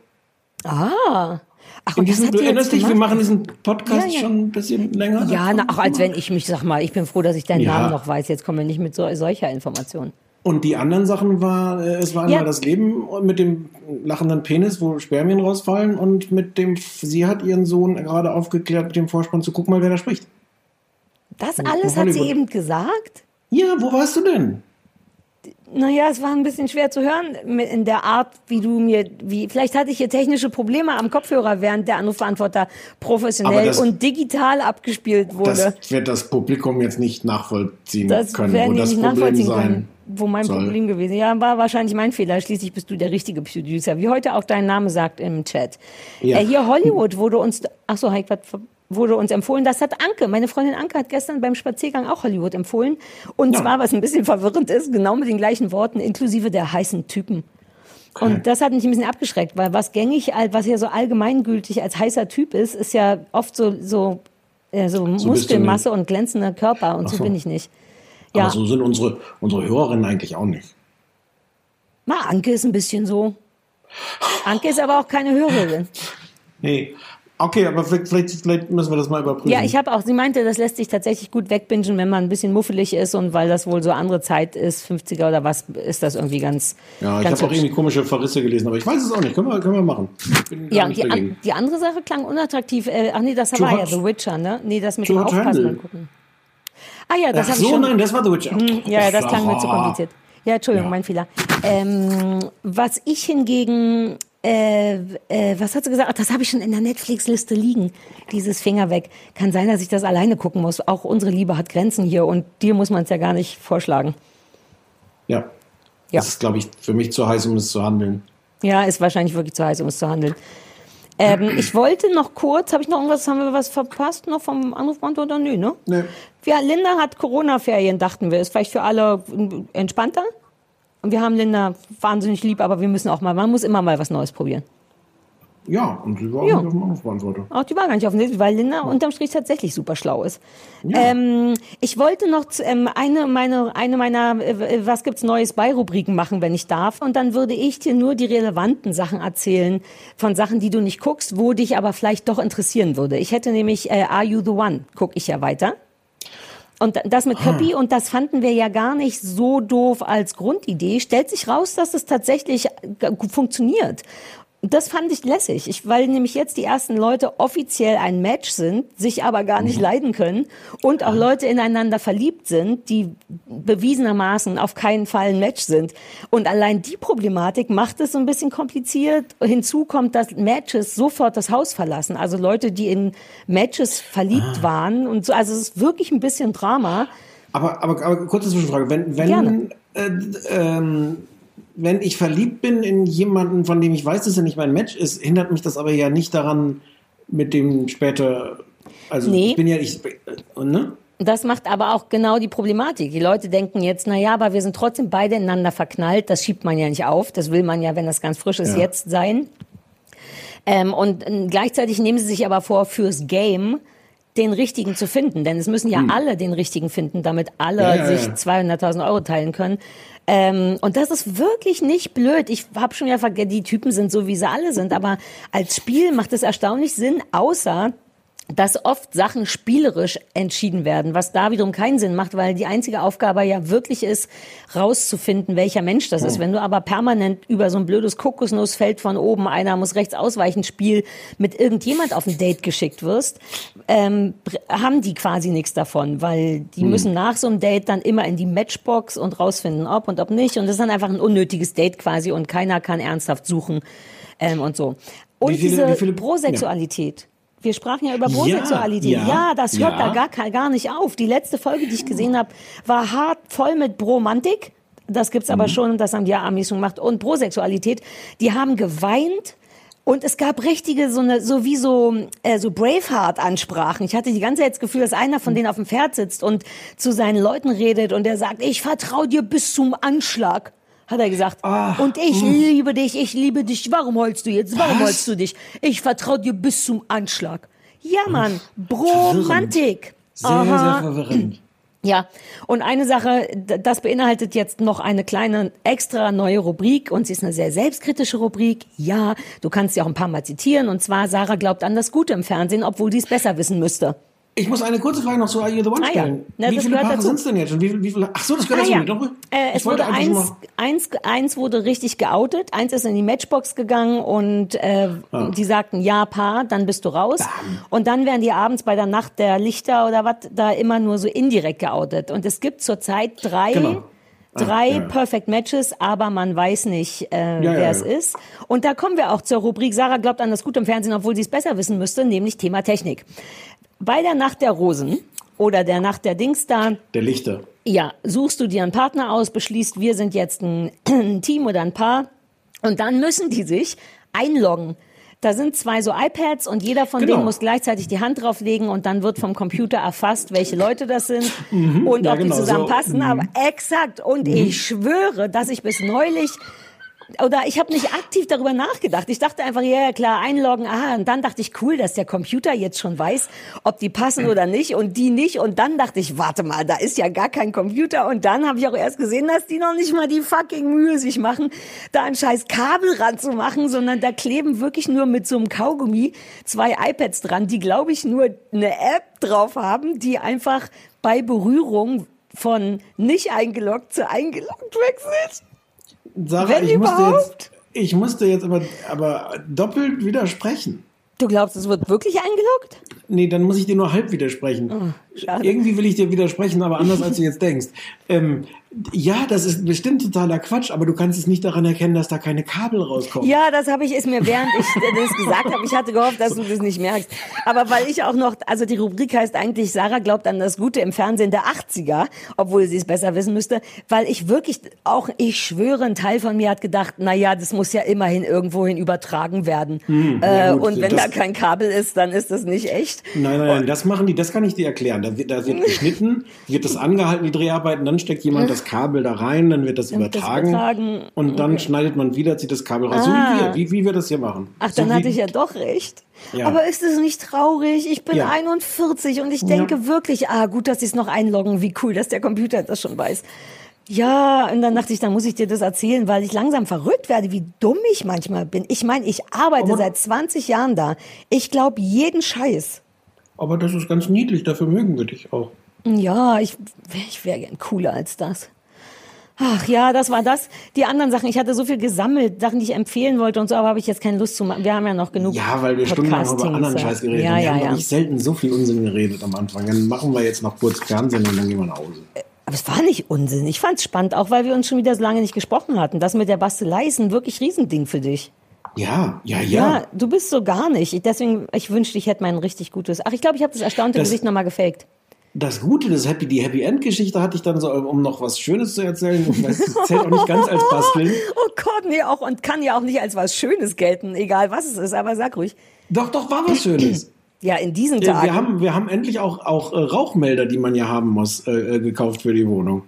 Ah. Ach, In diesem, du die erinnerst dich, wir machen diesen Podcast Ja, ja. schon ein bisschen länger. Ja, na, ach, als wenn ich mich, sag mal, ich bin froh, dass ich deinen Ja. Namen noch weiß. Jetzt kommen wir nicht mit so, solcher Information. Und die anderen Sachen war, äh, es war einmal Ja. das Leben mit dem lachenden Penis, wo Spermien rausfallen und mit dem, sie hat ihren Sohn gerade aufgeklärt mit dem Vorspann zu guck mal, wer da spricht. Das alles hat sie eben gesagt? Ja, wo warst du denn? Naja, es war ein bisschen schwer zu hören in der Art, wie du mir, wie, vielleicht hatte ich hier technische Probleme am Kopfhörer, während der Anrufbeantworter Aber professionell das- und digital abgespielt wurde. Das wird das Publikum jetzt nicht nachvollziehen Das können, wo das nicht Problem nachvollziehen sein können, wo mein soll. Problem gewesen Ja, war wahrscheinlich mein Fehler. Schließlich bist du der richtige Producer, wie heute auch dein Name sagt im Chat. Ja. Äh, hier Hollywood wurde uns, ach so, Heik, was wurde uns empfohlen. Das hat Anke, meine Freundin Anke hat gestern beim Spaziergang auch Hollywood empfohlen. Und Ja. zwar, was ein bisschen verwirrend ist, genau mit den gleichen Worten, inklusive der heißen Typen. Und das hat mich ein bisschen abgeschreckt, weil was gängig, was ja so allgemeingültig als heißer Typ ist, ist ja oft so, so, äh, so, du Muskelmasse und glänzender Körper und so. so. bin ich nicht. Aber Ja, so sind unsere, unsere Hörerinnen eigentlich auch nicht. mal Anke ist ein bisschen so. Anke ist aber auch keine Hörerin. Nee. Okay, aber vielleicht, vielleicht, müssen wir das mal überprüfen. Ja, ich habe auch, sie meinte, das lässt sich tatsächlich gut wegbingen, wenn man ein bisschen muffelig ist und weil das wohl so andere Zeit ist, 50er oder was, ist das irgendwie ganz, ja, ich habe auch irgendwie komische Verrisse gelesen, aber ich weiß es auch nicht. Können wir, können wir machen. Ja, und die, an, die andere Sache klang unattraktiv. Äh, ach nee, das war ja The Witcher, ne? Nee, das mit Too dem Aufpassen gucken. Ah ja, das habe ich so, schon. nein, das war The Witcher. Hm, Ja, das klang mir zu kompliziert. Ja, Entschuldigung, Ja. mein Fehler. Ähm, was ich hingegen, äh, äh, was hat sie gesagt? Ach, das habe ich schon in der Netflix-Liste liegen. Dieses Finger weg. Kann sein, dass ich das alleine gucken muss. Auch unsere Liebe hat Grenzen hier und dir muss man es ja gar nicht vorschlagen. Ja. Ja. Das ist, glaube ich, für mich zu heiß, um es zu handeln. Ja, ist wahrscheinlich wirklich zu heiß, um es zu handeln. Ähm, ich wollte noch kurz, habe ich noch irgendwas, haben wir was verpasst noch vom Anrufbeantworter? Nö, ne? Nee. Ja, Linda hat Corona-Ferien, dachten wir. Ist vielleicht für alle entspannter. Und wir haben Linda wahnsinnig lieb, aber wir müssen auch mal, man muss immer mal was Neues probieren. Ja, und sie war Ja. auch nicht auf dem Anrufbeantworter. Auch die war gar nicht offensichtlich, weil Linda unterm Strich tatsächlich super schlau ist. Ähm, ich wollte noch ähm, eine, meine, eine meiner äh, Was gibt's Neues bei Rubriken machen, wenn ich darf. Und dann würde ich dir nur die relevanten Sachen erzählen von Sachen, die du nicht guckst, wo dich aber vielleicht doch interessieren würde. Ich hätte nämlich äh, Are You the One? Guck ich ja weiter. Und das mit Köppi, und das fanden wir ja gar nicht so doof als Grundidee, stellt sich raus, dass es tatsächlich gut funktioniert. Das fand ich lässig, ich, weil nämlich jetzt die ersten Leute offiziell ein Match sind, sich aber gar nicht leiden können und auch Leute ineinander verliebt sind, die bewiesenermaßen auf keinen Fall ein Match sind. Und allein die Problematik macht es so ein bisschen kompliziert. Hinzu kommt, dass Matches sofort das Haus verlassen. Also Leute, die in Matches verliebt waren und so. Also es ist wirklich ein bisschen Drama. Aber, aber, aber kurze Zwischenfrage. Wenn, Gerne. wenn, äh, ähm, wenn ich verliebt bin in jemanden, von dem ich weiß, dass er nicht mein Match ist, hindert mich das aber ja nicht daran, mit dem später. Also Nee. ich bin ja ich, äh, ne? Das macht aber auch genau die Problematik. Die Leute denken jetzt, na ja, aber wir sind trotzdem beide ineinander verknallt. Das schiebt man ja nicht auf. Das will man ja, wenn das ganz frisch ist, Ja. jetzt sein. Ähm, und äh, gleichzeitig nehmen sie sich aber vor, fürs Game den richtigen zu finden. Denn es müssen ja alle den richtigen finden, damit alle Hm. Ja, ja, sich ja. 200.000 Euro teilen können. Ähm, und das ist wirklich nicht blöd. Ich habe schon ja vergessen, die Typen sind so, wie sie alle sind. Aber als Spiel macht es erstaunlich Sinn, außer dass oft Sachen spielerisch entschieden werden, was da wiederum keinen Sinn macht, weil die einzige Aufgabe ja wirklich ist, rauszufinden, welcher Mensch das ist. Wenn du aber permanent über so ein blödes Kokosnussfeld von oben, einer muss rechts ausweichen, Spiel mit irgendjemand auf ein Date geschickt wirst, ähm, haben die quasi nichts davon, weil die müssen nach so einem Date dann immer in die Matchbox und rausfinden, ob und ob nicht. Und das ist dann einfach ein unnötiges Date quasi und keiner kann ernsthaft suchen ähm, und so. Und Wie viele- diese wie viele- Prosexualität. Wir sprachen ja über Ja, Prosexualität. Ja, ja, das hört ja. da gar, gar nicht auf. Die letzte Folge, die ich gesehen habe, war hart voll mit Bromantik. Das gibt's aber schon, das haben die Amis schon gemacht. Und Prosexualität, die haben geweint. Und es gab richtige, so eine, so wie so, äh, so Braveheart-Ansprachen. Ich hatte die ganze Zeit das Gefühl, dass einer von denen auf dem Pferd sitzt und zu seinen Leuten redet und der sagt, ich vertraue dir bis zum Anschlag. Hat er gesagt. Ah, und ich liebe dich, ich liebe dich. Warum heulst du jetzt? Warum Was? heulst du dich? Ich vertraue dir bis zum Anschlag. Ja, Mann. Bromantik. Sehr, Aha. sehr verwirrend. [clears throat] Ja, und eine Sache, das beinhaltet jetzt noch eine kleine extra neue Rubrik und sie ist eine sehr selbstkritische Rubrik. Ja, du kannst sie auch ein paar Mal zitieren und zwar Sarah glaubt an das Gute im Fernsehen, obwohl sie es besser wissen müsste. Ich muss eine kurze Frage noch zu Are You the One Ah, ja. stellen. Na, wie viele Paare sind es denn jetzt schon? Wie, viel- wie viele? Ach so, das gehört Ah, dazu. ja. Äh, es wurde eins, eins, eins wurde richtig geoutet, eins ist in die Matchbox gegangen und äh, Ah. die sagten ja Paar, dann bist du raus. Und dann werden die abends bei der Nacht der Lichter oder was da immer nur so indirekt geoutet. Und es gibt zurzeit drei. Genau. Ah, Drei ja. Perfect Matches, aber man weiß nicht, äh, Ja, wer ja, es ja. ist. Und da kommen wir auch zur Rubrik Sarah glaubt an das Gute im Fernsehen, obwohl sie es besser wissen müsste, nämlich Thema Technik. Bei der Nacht der Rosen oder der Nacht der Dings da, Der Lichter. ja, suchst du dir einen Partner aus, beschließt, wir sind jetzt ein, [clears throat] ein Team oder ein Paar und dann müssen die sich einloggen. Da sind zwei so iPads und jeder von Genau. denen muss gleichzeitig die Hand drauflegen und dann wird vom Computer erfasst, welche Leute das sind und Mhm. ja, ob die genau, zusammenpassen. so, mhm. Aber exakt. Und ich schwöre, dass ich bis neulich oder ich habe nicht aktiv darüber nachgedacht. Ich dachte einfach, ja, klar, einloggen, aha. Und dann dachte ich, cool, dass der Computer jetzt schon weiß, ob die passen oder nicht und die nicht. Und dann dachte ich, warte mal, da ist ja gar kein Computer. Und dann habe ich auch erst gesehen, dass die noch nicht mal die fucking Mühe sich machen, da ein scheiß Kabel ranzumachen, sondern da kleben wirklich nur mit so einem Kaugummi zwei iPads dran, die, glaube ich, nur eine App drauf haben, die einfach bei Berührung von nicht eingeloggt zu eingeloggt wechselt. Sarah, Wenn ich musste überhaupt. jetzt, ich musste jetzt aber, aber doppelt widersprechen. Du glaubst, es wird wirklich eingeloggt? Nee, dann muss ich dir nur halb widersprechen. Schade. Irgendwie will ich dir widersprechen, aber anders als du jetzt denkst. Ähm, ja, das ist bestimmt totaler Quatsch, aber du kannst es nicht daran erkennen, dass da keine Kabel rauskommen. Ja, das habe ich, ist mir während ich das gesagt habe, ich hatte gehofft, dass du das nicht merkst. Aber weil ich auch noch, also die Rubrik heißt eigentlich, Sarah glaubt an das Gute im Fernsehen der 80er, obwohl sie es besser wissen müsste, weil ich wirklich auch, ich schwöre, ein Teil von mir hat gedacht, na ja, das muss ja immerhin irgendwohin übertragen werden. äh, Hm, ja gut, und wenn das- da kein Kabel ist, dann ist das nicht echt. Nein, nein, nein, das machen die, das kann ich dir erklären. Da wird, da wird geschnitten, wird das angehalten, die Dreharbeiten, dann steckt jemand das Kabel da rein, dann wird das das übertragen. übertragen. Und dann schneidet man wieder, zieht das Kabel raus. So Ah. wie wir, wie, wie wir das hier machen. Ach, so dann hatte ich ja doch recht. Ja. Aber ist es nicht traurig? Ich bin Ja. 41 und ich denke wirklich, ah, gut, dass sie es noch einloggen. Wie cool, dass der Computer das schon weiß. Ja, und dann dachte ich, dann muss ich dir das erzählen, weil ich langsam verrückt werde, wie dumm ich manchmal bin. Ich meine, ich arbeite Aber- seit 20 Jahren da. Ich glaube jeden Scheiß. Aber das ist ganz niedlich, dafür mögen wir dich auch. Ja, ich, ich wäre gern cooler als das. Ach ja, das war das. Die anderen Sachen, ich hatte so viel gesammelt, Sachen, die ich empfehlen wollte und so, aber habe ich jetzt keine Lust zu machen. Wir haben ja noch genug. Ja, weil wir stundenlang über anderen ja. Scheiß geredet Ja, haben. Wir ja, haben ja. wirklich selten so viel Unsinn geredet am Anfang. Dann machen wir jetzt noch kurz Fernsehen und dann gehen wir nach Hause. Aber es war nicht Unsinn. Ich fand es spannend, auch weil wir uns schon wieder so lange nicht gesprochen hatten. Das mit der Bastelei ist ein wirklich Riesending für dich. Ja, ja, ja. Ja, du bist so gar nicht. Ich- Deswegen, ich wünschte, ich hätte mein richtig gutes. Ach, ich glaube, ich habe das erstaunte Das- Gesicht nochmal gefaked. Das Gute, das Happy, die Happy End Geschichte hatte ich dann so, um noch was Schönes zu erzählen. Ich weiß, das zählt auch nicht ganz als Basteln. [laughs] Oh Gott, nee, auch und kann ja auch nicht als was Schönes gelten, egal was es ist, aber sag ruhig. Doch, doch, war was Schönes. [clears throat] Ja, in diesen Tagen. Wir haben, wir haben endlich auch, auch äh, Rauchmelder, die man ja haben muss, äh, äh, gekauft für die Wohnung.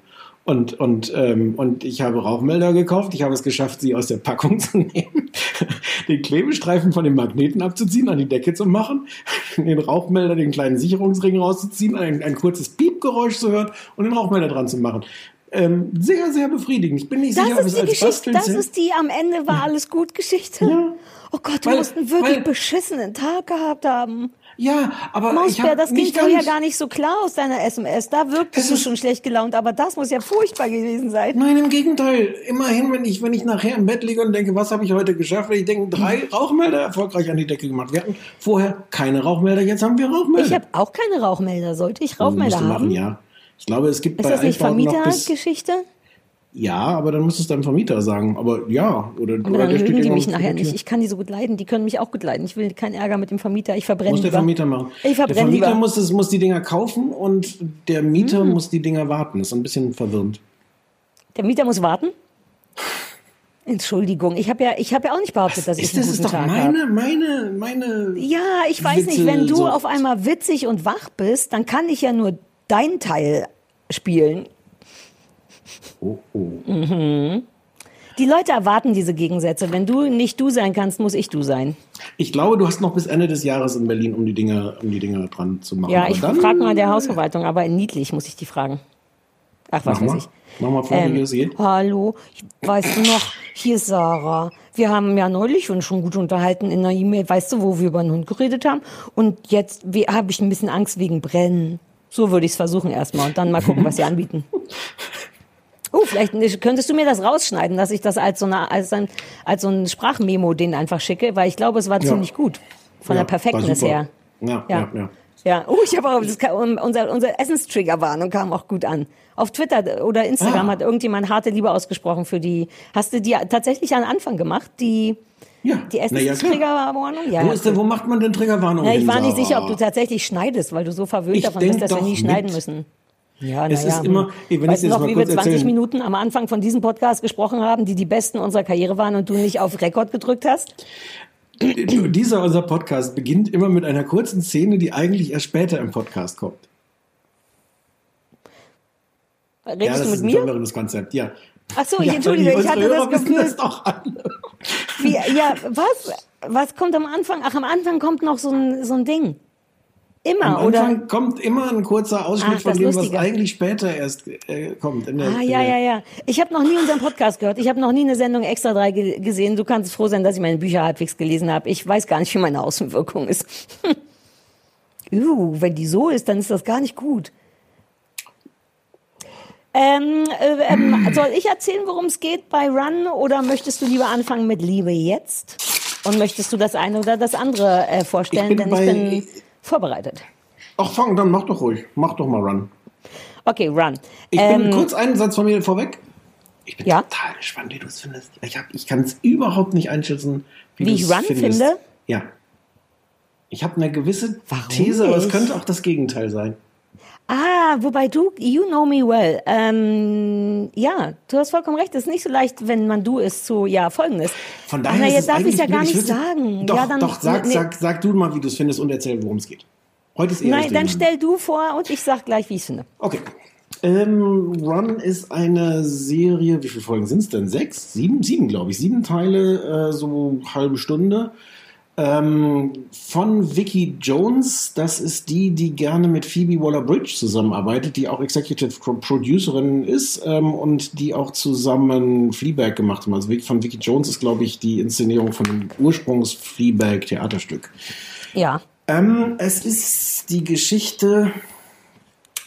Und, und, ähm, und ich habe Rauchmelder gekauft. Ich habe es geschafft, sie aus der Packung zu nehmen, [laughs] den Klebestreifen von den Magneten abzuziehen, an die Decke zu machen, den Rauchmelder, den kleinen Sicherungsring rauszuziehen, ein, ein kurzes Piepgeräusch zu hören und den Rauchmelder dran zu machen. Ähm, sehr, sehr befriedigend. Ich bin nicht das sicher, ob ist es als Geschichte, das ist die am Ende war alles gut Geschichte. Ja. Oh Gott, du Weil- musst einen wirklich weil- beschissenen Tag gehabt haben. Ja, aber ich Mausbär, habe das ging vorher gar nicht so klar aus deiner SMS. Da wirktest Es du schon schlecht gelaunt, aber das muss ja furchtbar gewesen sein. Nein, im Gegenteil. Immerhin, wenn ich, wenn ich nachher im Bett liege und denke, was habe ich heute geschafft, ich denke, drei Mhm. Rauchmelder erfolgreich an die Decke gemacht. Wir hatten vorher keine Rauchmelder, jetzt haben wir Rauchmelder. Ich habe auch keine Rauchmelder. Sollte ich Rauchmelder haben? machen, ja. Ich glaube, es gibt Ist bei das nicht Vermietergeschichte? Ja, aber dann muss es deinem Vermieter sagen. Aber ja, oder, Aber oder dann der steht die mich nachher der nicht. Ich kann die so gut leiden. Die können mich auch gut leiden. Ich will keinen Ärger mit dem Vermieter. Ich verbrenne Muss der lieber. Vermieter machen. Ich der verbrenne Vermieter lieber. muss, es, muss die Dinger kaufen und der Mieter Hm. muss die Dinger warten. Das ist ein bisschen verwirrend. Der Mieter muss warten? Entschuldigung, ich habe ja, ich habe ja auch nicht behauptet, dass ich Ist einen das guten ist doch Tag meine, meine, meine. Ja, ich weiß nicht, Witze- wenn du so- auf einmal witzig und wach bist, dann kann ich ja nur dein Teil spielen. Oh, oh. Die Leute erwarten diese Gegensätze. Wenn du nicht du sein kannst, muss ich du sein. Ich glaube, du hast noch bis Ende des Jahres in Berlin, um die Dinge, um die Dinge dran zu machen. Ja, ich frage mal der Hausverwaltung, aber in niedlich muss ich die fragen. Ach, was Mach weiß mal. ich. Mach mal vor, wie Ähm, geht. hallo, weißt du noch, hier ist Sarah. Wir haben ja neulich uns schon gut unterhalten in einer E-Mail, weißt du, wo wir über einen Hund geredet haben. Und jetzt habe ich ein bisschen Angst wegen Brennen. So würde ich es versuchen erstmal und dann mal gucken, was sie anbieten. [laughs] Oh, vielleicht könntest du mir das rausschneiden, dass ich das als so, eine, als ein, als so ein Sprachmemo denen einfach schicke, weil ich glaube, es war Ja. ziemlich gut. Von Ja, der Perfektness her. Ja, Ja. ja, ja. Oh, ich habe auch, das unser, unser Essenstriggerwarnung kam auch gut an. Auf Twitter oder Instagram Ah. hat irgendjemand harte Liebe ausgesprochen für die. Hast du die tatsächlich an Anfang gemacht? Die, Ja, die na ja. Essenstriggerwarnung? Ja, Wo, ist denn, wo macht man denn Triggerwarnung? ja, ich war nicht sicher, ob du tatsächlich schneidest, weil du so verwöhnt Ich davon bist, dass wir nie schneiden mit. müssen. Ja, Es naja. ist immer- wenn weißt ich du noch, wie wir kurz 20 erzählen- Minuten am Anfang von diesem Podcast gesprochen haben, die die besten unserer Karriere waren und du nicht auf Rekord gedrückt hast? Dieser unser Podcast beginnt immer mit einer kurzen Szene, die eigentlich erst später im Podcast kommt. Redest ja, das du ist mit ein mir? Konzept, ja. Ach so, ich ja, entschuldige, ich hatte Hörer das Gefühl, das doch alle. Wie, ja, was? Was kommt am Anfang? Ach, am Anfang kommt noch so ein, so ein Ding. Immer, Am oder? Anfang kommt immer ein kurzer Ausschnitt Ach, von dem, was eigentlich später erst äh, kommt. Der, Ah, ja, ja, ja. Ich habe noch nie unseren Podcast gehört. Ich habe noch nie eine Sendung Extra 3 ge gesehen. Du kannst froh sein, dass ich meine Bücher halbwegs gelesen habe. Ich weiß gar nicht, wie meine Außenwirkung ist. [laughs] uh, wenn die so ist, dann ist das gar nicht gut. Ähm, äh, ähm, soll ich erzählen, worum es geht bei Run oder möchtest du lieber anfangen mit Liebe jetzt? Und möchtest du das eine oder das andere äh, vorstellen? Ich bin Denn bei- ich bin vorbereitet. Ach, fang, dann mach doch ruhig. Mach doch mal Run. Okay, Run. Ich Ähm, bin kurz einen Satz von mir vorweg. Ich bin Ja? total gespannt, wie du es findest. Ich, hab- ich kann es überhaupt nicht einschätzen, wie, Wie ich es Run findest. finde? Ja. Ich habe eine gewisse Warum These, aber es könnte auch das Gegenteil sein. Ah, wobei du, you know me well. Ähm, ja, du hast vollkommen recht. Es ist nicht so leicht, wenn man du ist, zu, ja, folgendes. Von Ach, daher na, ist jetzt darf ich es ja gar nicht Ich würde- sagen. Doch, ja, dann, doch, sag, nee, sag, sag du mal, wie du es findest und erzähl, worum es geht. Heute ist eher Nein, dann stell du vor und ich sag gleich, wie ich es finde. Okay. Ähm, Run ist eine Serie, wie viele Folgen sind es denn? Sechs? Sieben? Sieben, glaube ich. Sieben Teile, äh, so halbe Stunde. Ähm, von Vicky Jones. Das ist die, die gerne mit Phoebe Waller-Bridge zusammenarbeitet, die auch Executive Pro- Producerin ist ähm, und die auch zusammen Fleabag gemacht haben. Also von Vicky Jones ist, glaube ich, die Inszenierung von dem Ursprungs-Fleabag-Theaterstück. Ja. Ähm, es ist die Geschichte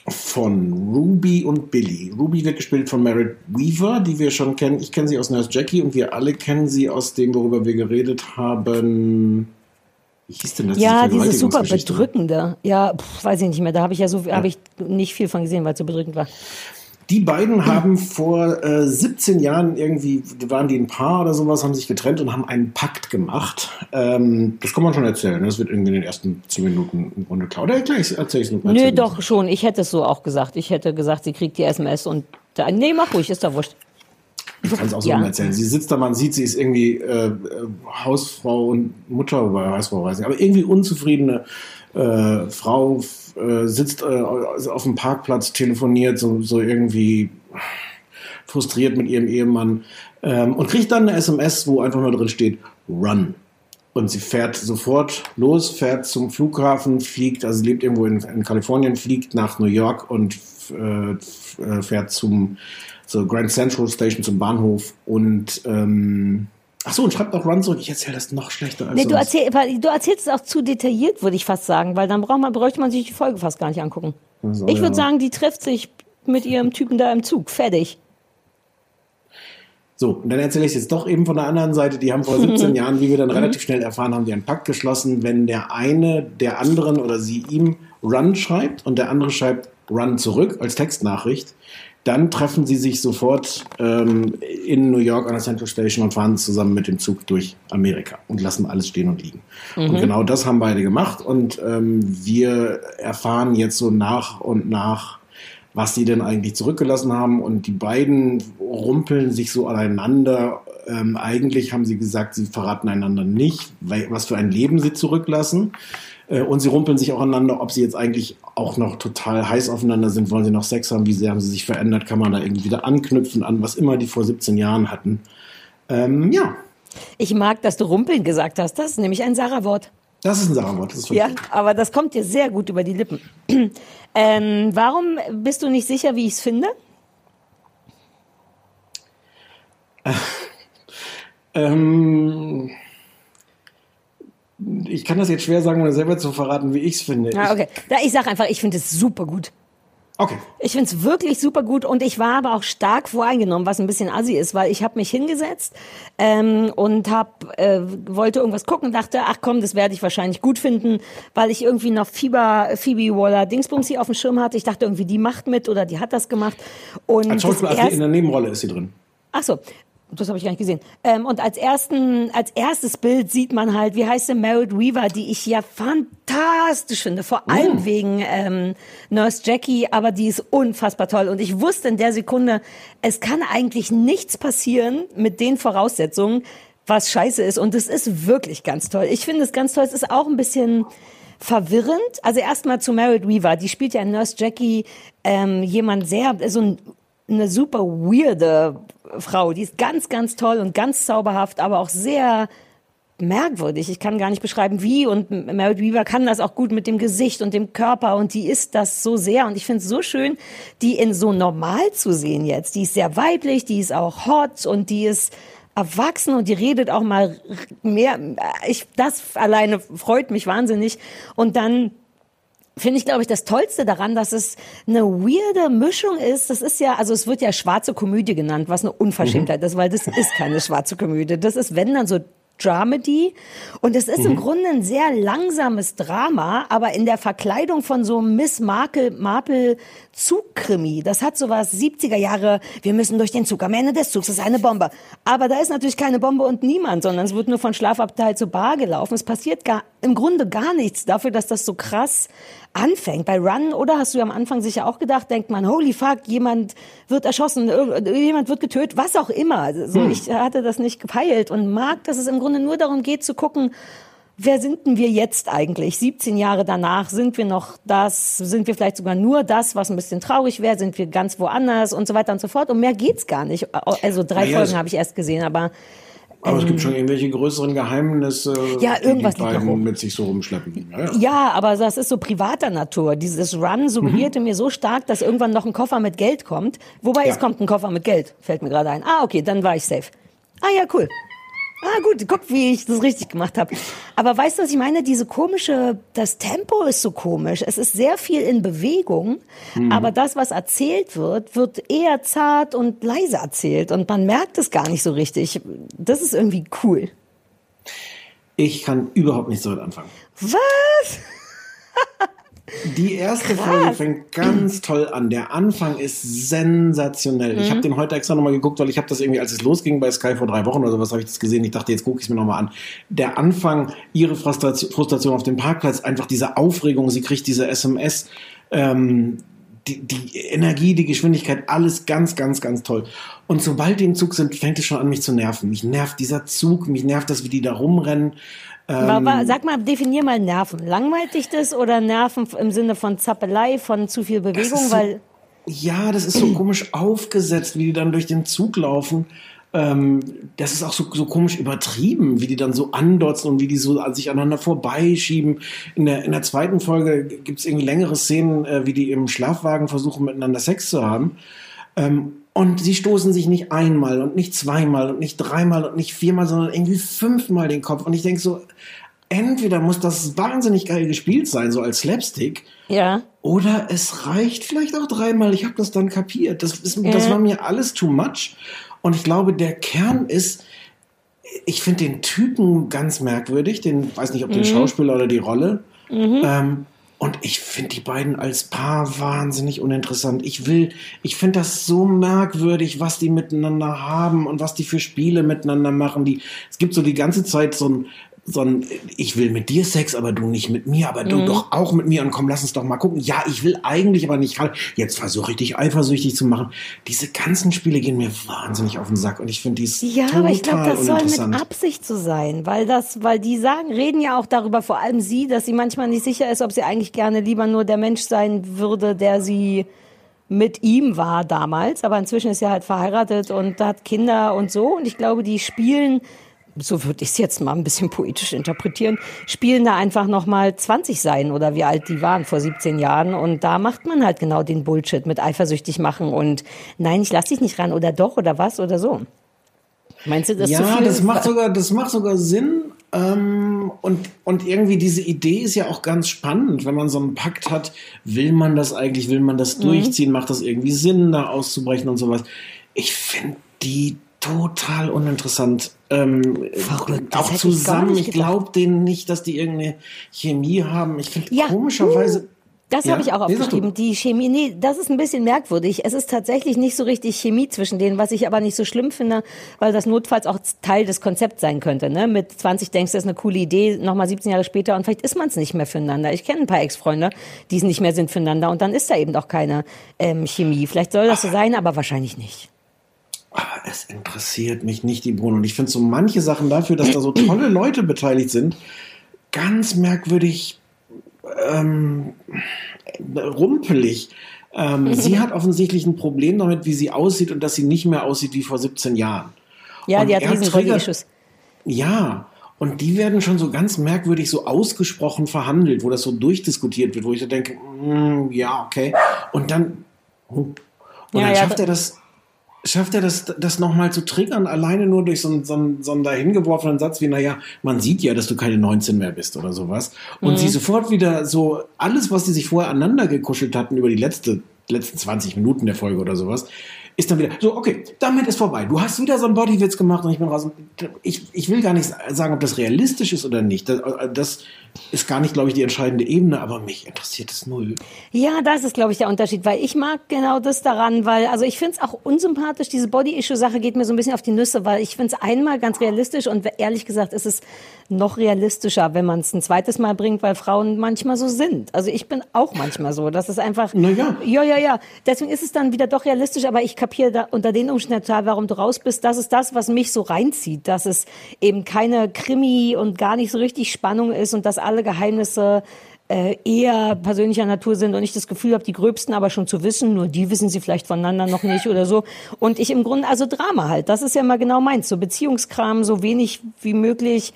von Ruby und Billy. Ruby wird gespielt von Merritt Weaver, die wir schon kennen. Ich kenne sie aus Nurse Jackie und wir alle kennen sie aus dem, worüber wir geredet haben. Wie hieß denn das? Ja, diese dieses super bedrückende. Ja, pff, weiß ich nicht mehr. Da habe ich ja so, habe ich nicht viel von gesehen, weil es so bedrückend war. Die beiden haben vor äh, 17 Jahren irgendwie, waren die ein Paar oder sowas, haben sich getrennt und haben einen Pakt gemacht. Ähm, das kann man schon erzählen. Das wird irgendwie in den ersten 10 Minuten im Grunde klar. Oder gleich erzähl ich es Nö, doch schon. Ich hätte es so auch gesagt. Ich hätte gesagt, sie kriegt die SMS und da, nee, mach ruhig, ist doch wurscht. Ich kann es auch so Ja. erzählen. Sie sitzt da, man sieht, sie ist irgendwie äh, äh, Hausfrau und Mutter, Hausfrau weiß ich, aber irgendwie unzufriedene äh, Frau äh, sitzt äh, auf dem Parkplatz, telefoniert, so, so irgendwie frustriert mit ihrem Ehemann ähm, und kriegt dann eine SMS, wo einfach nur drin steht, run. Und sie fährt sofort los, fährt zum Flughafen, fliegt, also lebt irgendwo in, in Kalifornien, fliegt nach New York und äh, fährt zum zur Grand Central Station, zum Bahnhof und ähm, ach so, und schreibt auch Run zurück. Ich erzähle das noch schlechter als Nee, du, erzähl, du erzählst es auch zu detailliert, würde ich fast sagen, weil dann braucht man, bräuchte man sich die Folge fast gar nicht angucken. Also, ich würde ja. sagen, die trifft sich mit ihrem Typen da im Zug. Fertig. So, und dann erzähle ich es jetzt doch eben von der anderen Seite. Die haben vor 17 [laughs] Jahren, wie wir dann relativ schnell erfahren haben, die einen Pakt geschlossen, wenn der eine der anderen oder sie ihm Run schreibt und der andere schreibt Run zurück als Textnachricht, dann treffen sie sich sofort ähm, in New York an der Central Station und fahren zusammen mit dem Zug durch Amerika und lassen alles stehen und liegen. Und genau das haben beide gemacht und ähm, wir erfahren jetzt so nach und nach, was sie denn eigentlich zurückgelassen haben. Und die beiden rumpeln sich so aneinander. Ähm, eigentlich haben sie gesagt, sie verraten einander nicht, was für ein Leben sie zurücklassen. Äh, und sie rumpeln sich auch aneinander, ob sie jetzt eigentlich auch noch total heiß aufeinander sind. Wollen sie noch Sex haben? Wie sehr haben sie sich verändert? Kann man da irgendwie wieder anknüpfen an, was immer die vor 17 Jahren hatten? Ähm, ja, Ich mag, dass du Rumpeln gesagt hast. Das ist nämlich ein Sarah-Wort. Das ist ein Sarah-Wort. Das ist Ja, aber das kommt dir sehr gut über die Lippen. [clears throat] ähm, warum bist du nicht sicher, wie ich es finde? [laughs] Ähm, ich kann das jetzt schwer sagen, ohne selber zu verraten, wie ich es finde. Ah, okay. Da, ich sag einfach, ich finde es super gut. Ich, okay. Ich finde es wirklich super gut und ich war aber auch stark voreingenommen, was ein bisschen assi ist, weil ich habe mich hingesetzt ähm, und hab, äh, wollte irgendwas gucken, dachte, ach komm, das werde ich wahrscheinlich gut finden, weil ich irgendwie noch Fieber, Phoebe Waller Dingsbums hier auf dem Schirm hatte. Ich dachte irgendwie, die macht mit oder die hat das gemacht. Und Als das Schauspieler, also in der Nebenrolle ist sie drin. Ach so, das habe ich gar nicht gesehen. Ähm, und als ersten, als erstes Bild sieht man halt, wie heißt sie, Merit Weaver, die ich ja fantastisch finde, vor allem wegen ähm, Nurse Jackie, aber die ist unfassbar toll. Und ich wusste in der Sekunde, es kann eigentlich nichts passieren mit den Voraussetzungen, was scheiße ist. Und es ist wirklich ganz toll. Ich finde es ganz toll. Es ist auch ein bisschen verwirrend. Also erstmal zu Merit Weaver, die spielt ja in Nurse Jackie ähm, jemand sehr, so ein eine super weirde Frau. Die ist ganz, ganz toll und ganz zauberhaft, aber auch sehr merkwürdig. Ich kann gar nicht beschreiben, wie. Und Merit Weaver kann das auch gut mit dem Gesicht und dem Körper. Und die ist das so sehr. Und ich finde es so schön, die in so normal zu sehen jetzt. Die ist sehr weiblich, die ist auch hot und die ist erwachsen und die redet auch mal mehr. Ich, das alleine freut mich wahnsinnig. Und dann finde ich, glaube ich, das Tollste daran, dass es eine weirde Mischung ist. Das ist ja, also es wird ja schwarze Komödie genannt, was eine Unverschämtheit ist, weil das ist keine schwarze Komödie. Das ist, wenn dann so Dramedy. Und es ist im Grunde ein sehr langsames Drama, aber in der Verkleidung von so Miss Marple, Marple Zugkrimi. Das hat sowas 70er Jahre, wir müssen durch den Zug, am Ende des Zugs ist eine Bombe. Aber da ist natürlich keine Bombe und niemand, sondern es wird nur von Schlafabteil zu Bar gelaufen. Es passiert gar, im Grunde gar nichts dafür, dass das so krass anfängt. Bei Run, oder hast du ja am Anfang sicher auch gedacht, denkt man, holy fuck, jemand wird erschossen, jemand wird getötet, was auch immer. Also So, Ich hatte das nicht gepeilt und mag, dass es im Grunde nur darum geht zu gucken, wer sind denn wir jetzt eigentlich? 17 Jahre danach sind wir noch das, sind wir vielleicht sogar nur das, was ein bisschen traurig wäre, sind wir ganz woanders und so weiter und so fort. Und mehr geht's gar nicht. Also drei Naja, Folgen habe ich erst gesehen, aber Aber es gibt schon irgendwelche größeren Geheimnisse, Ähm. Ja, die irgendwas die noch beiden mit sich so rumschleppen. Ja, ja. Ja, aber das ist so privater Natur. Dieses Run suggerierte mir so stark, dass irgendwann noch ein Koffer mit Geld kommt. Wobei Ja. es kommt ein Koffer mit Geld, fällt mir gerade ein. Ah, okay, dann war ich safe. Ah ja, cool. Ah gut, guck, wie ich das richtig gemacht habe. Aber weißt du, was ich meine? Diese komische, das Tempo ist so komisch. Es ist sehr viel in Bewegung, aber das, was erzählt wird, wird eher zart und leise erzählt und man merkt es gar nicht so richtig. Das ist irgendwie cool. Ich kann überhaupt nicht so damit anfangen. Was? [laughs] Die erste Folge fängt ganz toll an. Der Anfang ist sensationell. Mhm. Ich habe den heute extra nochmal geguckt, weil ich habe das irgendwie, als es losging bei Sky vor drei Wochen oder sowas, habe ich das gesehen. Ich dachte, jetzt gucke ich es mir nochmal an. Der Anfang, ihre Frustration, Frustration auf dem Parkplatz, einfach diese Aufregung, sie kriegt diese SMS, ähm, die, die Energie, die Geschwindigkeit, alles ganz, ganz, ganz toll. Und sobald die im Zug sind, fängt es schon an, mich zu nerven. Mich nervt dieser Zug, mich nervt das, wie die da rumrennen. Aber sag mal, definier mal Nerven. Langweilt dich das oder Nerven im Sinne von Zappelei, von zu viel Bewegung? so- Weil Ja, das ist so komisch aufgesetzt, wie die dann durch den Zug laufen. Ähm, das ist auch so, so komisch übertrieben, wie die dann so andotzen und wie die so an sich aneinander vorbeischieben. In der, in der zweiten Folge gibt es irgendwie längere Szenen, äh, wie die im Schlafwagen versuchen, miteinander Sex zu haben. Ähm, und sie stoßen sich nicht einmal und nicht zweimal und nicht dreimal und nicht viermal, sondern irgendwie fünfmal den Kopf. Und ich denke so, entweder muss das wahnsinnig geil gespielt sein, so als Slapstick, ja, oder es reicht vielleicht auch dreimal. Ich habe das dann kapiert. Das, ist, das war mir alles too much. Und ich glaube, der Kern ist, ich finde den Typen ganz merkwürdig. Den weiß nicht, ob den Schauspieler oder die Rolle. Ähm, und ich finde die beiden als Paar wahnsinnig uninteressant. Ich will, ich finde das so merkwürdig, was die miteinander haben und was die für Spiele miteinander machen. Die, es gibt so die ganze Zeit so ein so ein, ich will mit dir Sex, aber du nicht mit mir, aber du doch auch mit mir und komm, lass uns doch mal gucken. Ja, ich will eigentlich, aber nicht. Jetzt versuche ich dich eifersüchtig zu machen. Diese ganzen Spiele gehen mir wahnsinnig auf den Sack und ich finde die Ja, total aber ich glaube, das soll mit. Absicht so sein, weil das, weil die sagen, reden ja auch darüber, vor allem sie, dass sie manchmal nicht sicher ist, ob sie eigentlich gerne lieber nur der Mensch sein würde, der sie mit ihm war damals, aber inzwischen ist sie halt verheiratet und hat Kinder und so und ich glaube, die spielen so würde ich es jetzt mal ein bisschen poetisch interpretieren, spielen da einfach noch mal 20 sein oder wie alt die waren vor 17 Jahren und da macht man halt genau den Bullshit mit eifersüchtig machen und nein, ich lass dich nicht ran oder doch oder was oder so. Meinst du das ja, viel? das macht sogar, das macht sogar Sinn. Ähm, und, und irgendwie diese Idee ist ja auch ganz spannend, wenn man so einen Pakt hat, will man das eigentlich, will man Mhm. das durchziehen, macht das irgendwie Sinn, da auszubrechen und sowas. Ich finde die total uninteressant. Ähm, Verrückt, auch ich zusammen, nicht ich glaube denen nicht, dass die irgendeine Chemie haben. Ich finde Ja, komischerweise. Das Ja? habe ich auch Nee, aufgeschrieben. Die Chemie, nee, das ist ein bisschen merkwürdig. Es ist tatsächlich nicht so richtig Chemie zwischen denen, was ich aber nicht so schlimm finde, weil das notfalls auch Teil des Konzepts sein könnte. Ne? Mit 20 denkst du, das ist eine coole Idee, nochmal 17 Jahre später und vielleicht ist man es nicht mehr füreinander. Ich kenne ein paar Ex-Freunde, die es nicht mehr sind füreinander und dann ist da eben doch keine ähm, Chemie. Vielleicht soll das so sein, aber wahrscheinlich nicht. Aber es interessiert mich nicht, die Bruno. Und ich finde so manche Sachen dafür, dass da so tolle Leute beteiligt sind, ganz merkwürdig ähm, rumpelig. Ähm, sie hat offensichtlich ein Problem damit, wie sie aussieht und dass sie nicht mehr aussieht wie vor 17 Jahren. Ja, Und die hat er riesen. Ja, und die werden schon so ganz merkwürdig so ausgesprochen verhandelt, wo das so durchdiskutiert wird, wo ich so denke, mm, ja, okay. Und dann, und Ja, dann ja, schafft er das, schafft er das, das nochmal zu triggern, alleine nur durch so einen, so einen, so einen dahingeworfenen Satz wie, naja, man sieht ja, dass du keine 19 mehr bist oder sowas. Und Mhm. sie sofort wieder so, alles, was die sich vorher aneinander gekuschelt hatten über die letzte, letzten 20 Minuten der Folge oder sowas, ist dann wieder so, okay, damit ist vorbei. Du hast wieder so einen Bodywitz gemacht und ich bin raus. Ich, ich will gar nicht sagen, ob das realistisch ist oder nicht. Das, das ist gar nicht, glaube ich, die entscheidende Ebene, aber mich interessiert es null. Ja, das ist, glaube ich, der Unterschied, weil ich mag genau das daran, weil, also ich finde es auch unsympathisch, diese Body-Issue-Sache geht mir so ein bisschen auf die Nüsse, weil ich finde es einmal ganz realistisch und ehrlich gesagt ist es noch realistischer, wenn man es ein zweites Mal bringt, weil Frauen manchmal so sind. Also ich bin auch manchmal so, das ist einfach, Na ja. ja, ja, ja. Deswegen ist es dann wieder doch realistisch, aber ich kapiere da unter den Umständen warum du raus bist. Das ist das, was mich so reinzieht, dass es eben keine Krimi und gar nicht so richtig Spannung ist und dass alle Geheimnisse äh, eher persönlicher Natur sind und ich das Gefühl habe, die gröbsten aber schon zu wissen, nur die wissen sie vielleicht voneinander noch nicht oder so. Und ich im Grunde, also Drama halt, das ist ja mal genau meins, so Beziehungskram, so wenig wie möglich.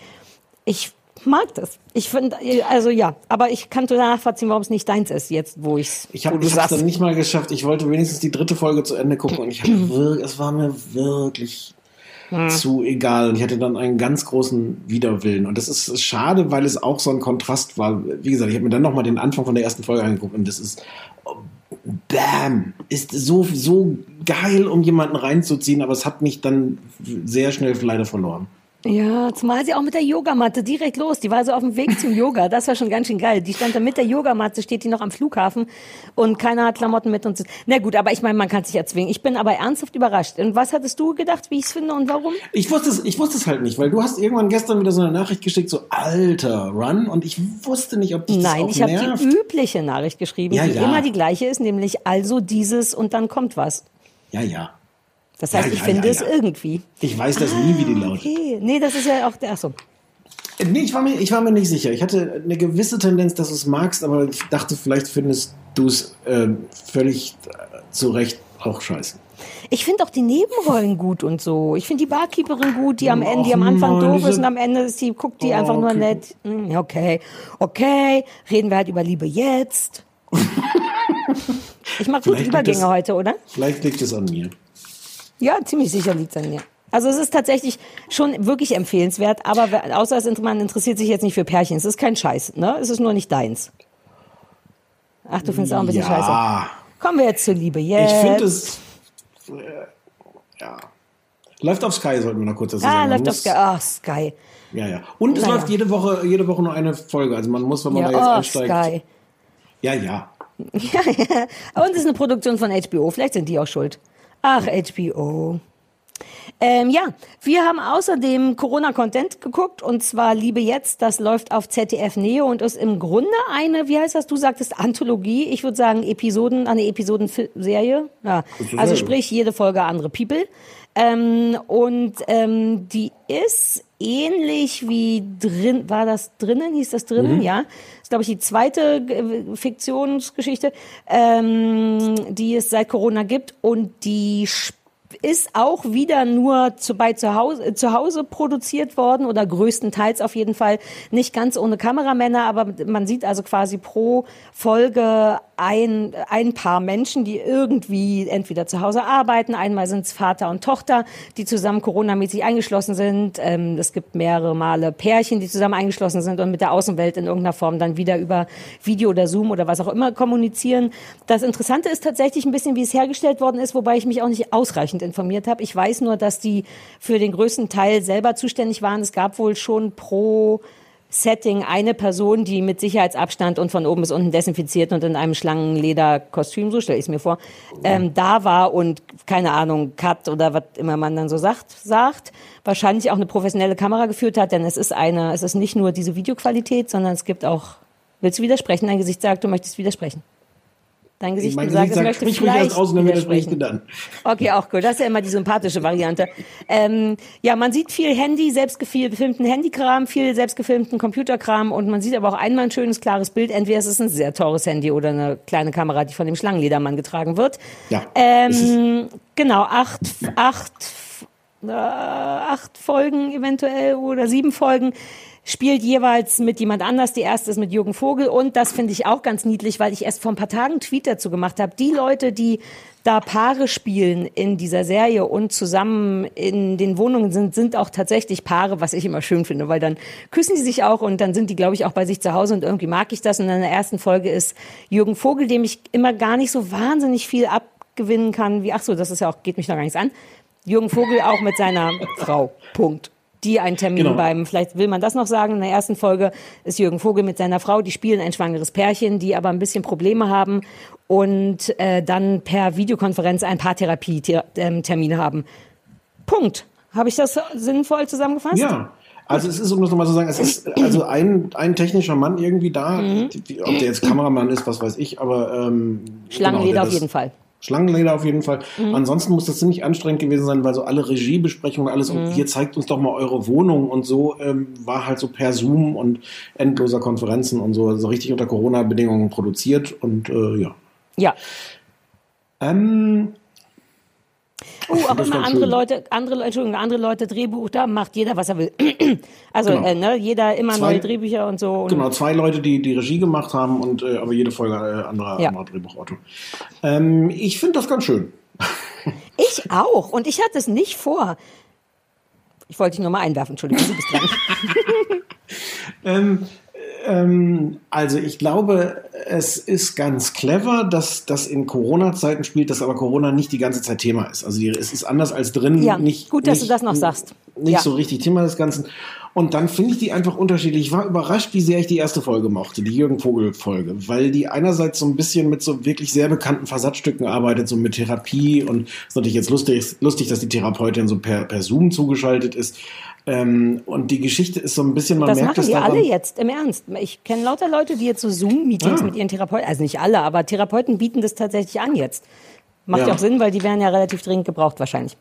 Ich mag das. Ich finde, also ja, aber ich kann total nachvollziehen, warum es nicht deins ist, jetzt wo ich's, Ich wo habe du es dann nicht mal geschafft. Ich wollte wenigstens die dritte Folge zu Ende gucken und ich [clears throat] wirklich, es war mir wirklich zu egal. Und ich hatte dann einen ganz großen Widerwillen. Und das ist schade, weil es auch so ein Kontrast war. Wie gesagt, ich habe mir dann nochmal den Anfang von der ersten Folge angeguckt und das ist Bam! Ist so, so geil, um jemanden reinzuziehen, aber es hat mich dann sehr schnell leider verloren. Ja, zumal sie auch mit der Yogamatte direkt los. Die war so auf dem Weg zum Yoga. Das war schon ganz schön geil. Die stand da mit der Yogamatte, steht die noch am Flughafen und keiner hat Klamotten mit uns. Na gut, aber ich meine, man kann sich erzwingen. Ich bin aber ernsthaft überrascht. Und was hattest du gedacht, wie ich es finde und warum? Ich wusste es, ich wusste es halt nicht, weil du hast irgendwann gestern wieder so eine Nachricht geschickt, so alter Run, und ich wusste nicht, ob dich das Nein, ich habe die übliche Nachricht geschrieben, Ja, die ja. immer die gleiche ist, nämlich also dieses und dann kommt was. Ja, ja. Das heißt, Ja, ich ja, finde ja, es irgendwie. Ich weiß das nie, wie die lautet. Okay. Nee, das ist ja auch der. Achso. Nee, ich war, mir, ich war mir nicht sicher. Ich hatte eine gewisse Tendenz, dass du es magst, aber ich dachte, vielleicht findest du es äh, völlig äh, zu Recht auch scheiße. Ich finde auch die Nebenrollen gut und so. Ich finde die Barkeeperin gut, die am Ende, die am Anfang Mann, doof ist und am Ende ist die, guckt die Oh, einfach nur okay. nett. Hm, Okay, okay, reden wir halt über Liebe jetzt. [laughs] ich mache gute Übergänge das- heute, oder? Vielleicht liegt es an mir. Ja, ziemlich sicher liegt an mir. Also es ist tatsächlich schon wirklich empfehlenswert, aber außer es, man interessiert sich jetzt nicht für Pärchen. Es ist kein Scheiß, ne? Es ist nur nicht deins. Ach, du findest auch ein bisschen scheiße. ja, Kommen wir jetzt zur Liebe jetzt. ich finde es. Äh, ja. Läuft auf Sky, sollten wir noch kurz dazu Ah, sagen. Man läuft auf Sky. Ach, Sky. Ja, ja. Und es Naja. läuft jede Woche, jede Woche nur eine Folge. Also man muss, wenn man da jetzt Ja, oh, einsteigt. Sky. Ja, ja. [laughs] Ja, ja. Und es ist eine Produktion von HBO. Vielleicht sind die auch schuld. Ach, HBO. Ähm, ja, wir haben außerdem Corona-Content geguckt und zwar Liebe jetzt, das läuft auf ZDF Neo und ist im Grunde eine, wie heißt das, du sagtest Anthologie, ich würde sagen Episoden, eine Episodenserie. Ja, also sprich jede Folge andere People. Ähm, und ähm, die ist ähnlich wie drin, war das drinnen, hieß das drinnen, Mhm. ja. Das ist, glaube ich, die zweite äh, Fiktionsgeschichte, ähm, die es seit Corona gibt und die ist auch wieder nur zu, bei zu Hause, äh, zu Hause produziert worden oder größtenteils auf jeden Fall nicht ganz ohne Kameramänner, aber man sieht also quasi pro Folge ein, ein paar Menschen, die irgendwie entweder zu Hause arbeiten, einmal sind es Vater und Tochter, die zusammen Corona-mäßig eingeschlossen sind. Ähm, es gibt mehrere Male Pärchen, die zusammen eingeschlossen sind und mit der Außenwelt in irgendeiner Form dann wieder über Video oder Zoom oder was auch immer kommunizieren. Das Interessante ist tatsächlich ein bisschen, wie es hergestellt worden ist, wobei ich mich auch nicht ausreichend informiert habe. Ich weiß nur, dass die für den größten Teil selber zuständig waren. Es gab wohl schon pro Setting eine Person, die mit Sicherheitsabstand und von oben bis unten desinfiziert und in einem Schlangenlederkostüm, so stelle ich es mir vor, ähm, da war und keine Ahnung, Cut oder was immer man dann so sagt, sagt, wahrscheinlich auch eine professionelle Kamera geführt hat, denn es ist eine, es ist nicht nur diese Videoqualität, sondern es gibt auch, willst du widersprechen? Dein Gesicht sagt, du möchtest widersprechen. Dein Gesicht mein sagt, Gesicht es sagt, möchte sprich ruhig erst aus dann widersprechen. dann. Okay, auch cool. Das ist ja immer die sympathische Variante. Ähm, ja, man sieht viel Handy, selbstgefilmten Handykram, viel selbstgefilmten Computerkram und man sieht aber auch einmal ein schönes, klares Bild. Entweder es ist ein sehr teures Handy oder eine kleine Kamera, die von dem Schlangenledermann getragen wird. Ja, Ähm, genau, acht, acht, äh, acht Folgen eventuell oder sieben Folgen spielt jeweils mit jemand anders. Die erste ist mit Jürgen Vogel und das finde ich auch ganz niedlich, weil ich erst vor ein paar Tagen einen Tweet dazu gemacht habe. Die Leute, die da Paare spielen in dieser Serie und zusammen in den Wohnungen sind, sind auch tatsächlich Paare, was ich immer schön finde, weil dann küssen die sich auch und dann sind die, glaube ich, auch bei sich zu Hause und irgendwie mag ich das. Und in der ersten Folge ist Jürgen Vogel, dem ich immer gar nicht so wahnsinnig viel abgewinnen kann, wie, ach so, das ist ja auch, geht mich noch gar nichts an. Jürgen Vogel auch mit seiner Frau. Punkt. Die einen Termin Genau. beim, vielleicht will man das noch sagen, in der ersten Folge ist Jürgen Vogel mit seiner Frau, die spielen ein schwangeres Pärchen, die aber ein bisschen Probleme haben und äh, dann per Videokonferenz ein Paartherapie-Termin haben. Punkt. Habe ich das sinnvoll zusammengefasst? Ja. Also es ist, um das nochmal zu sagen, es ist also ein, ein technischer Mann irgendwie da, Mhm. ob der jetzt Kameramann ist, was weiß ich, aber ähm, Schlangenleder genau, auf jeden Fall. Schlangenleder auf jeden Fall. Mhm. Ansonsten muss das ziemlich anstrengend gewesen sein, weil so alle Regiebesprechungen, alles, Mhm. und hier zeigt uns doch mal eure Wohnung und so, ähm, war halt so per Zoom und endloser Konferenzen und so, so richtig unter Corona-Bedingungen produziert und äh, ja. Ja. Ähm, Oh, auch immer andere schön. Leute, andere Entschuldigung, andere Leute Drehbuch, da macht jeder, was er will. [clears throat] Also, Genau. äh, ne, jeder immer Zwei- neue Drehbücher und so. Und Genau, zwei Leute, die die Regie gemacht haben und äh, aber jede Folge äh, anderer, Ja. anderer Drehbuchautor. Ähm, ich finde das ganz schön. [laughs] Ich auch. Und ich hatte es nicht vor. Ich wollte dich nur mal einwerfen, Entschuldigung, du bist dran. [laughs] Ähm, also ich glaube, es ist ganz clever, dass das in Corona-Zeiten spielt, dass aber Corona nicht die ganze Zeit Thema ist. Also es ist anders als drin. Ja, nicht, gut, dass nicht, du das noch sagst. Nicht Ja. so richtig Thema des Ganzen. Und dann finde ich die einfach unterschiedlich. Ich war überrascht, wie sehr ich die erste Folge mochte, die Jürgen Vogel-Folge, weil die einerseits so ein bisschen mit so wirklich sehr bekannten Versatzstücken arbeitet, so mit Therapie und es ist natürlich jetzt lustig, lustig, dass die Therapeutin so per, per Zoom zugeschaltet ist. Ähm, und die Geschichte ist so ein bisschen, man Das merkt machen die daran, alle jetzt, im Ernst. Ich kenne lauter Leute, die jetzt so Zoom-Meetings Ah. mit ihren Therapeuten, also nicht alle, aber Therapeuten bieten das tatsächlich an jetzt. Macht ja, Ja. auch Sinn, weil die werden ja relativ dringend gebraucht wahrscheinlich.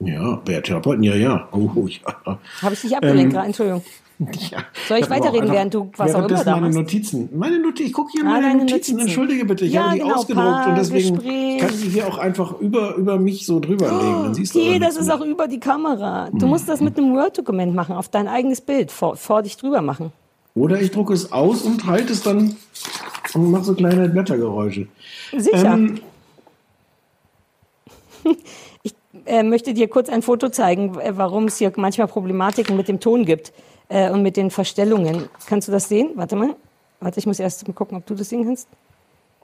Ja, bei Therapeuten, ja, ja. Oh, ja. Habe ich dich abgelenkt Ähm, gerade? Entschuldigung. [laughs] ja. Soll ich aber weiterreden, während du was auch immer da meine machst? Notizen. Meine Notizen. Ich gucke hier Ah, meine Notizen. Notizen. Entschuldige bitte, ich Ja, habe die genau, ausgedruckt und deswegen Paargespräch. kann ich die hier auch einfach über, über mich so drüber legen. Dann siehst du Okay, das ist mehr. auch über die Kamera. Du Hm. musst das mit einem Word-Dokument machen, auf dein eigenes Bild, vor, vor dich drüber machen. Oder ich drucke es aus und halte es dann und mache so kleine Blättergeräusche. Sicher. Ähm, [laughs] Ich äh, möchte dir kurz ein Foto zeigen, äh, warum es hier manchmal Problematiken mit dem Ton gibt äh, und mit den Verstellungen. Kannst du das sehen? Warte mal. Warte, ich muss erst mal gucken, ob du das sehen kannst.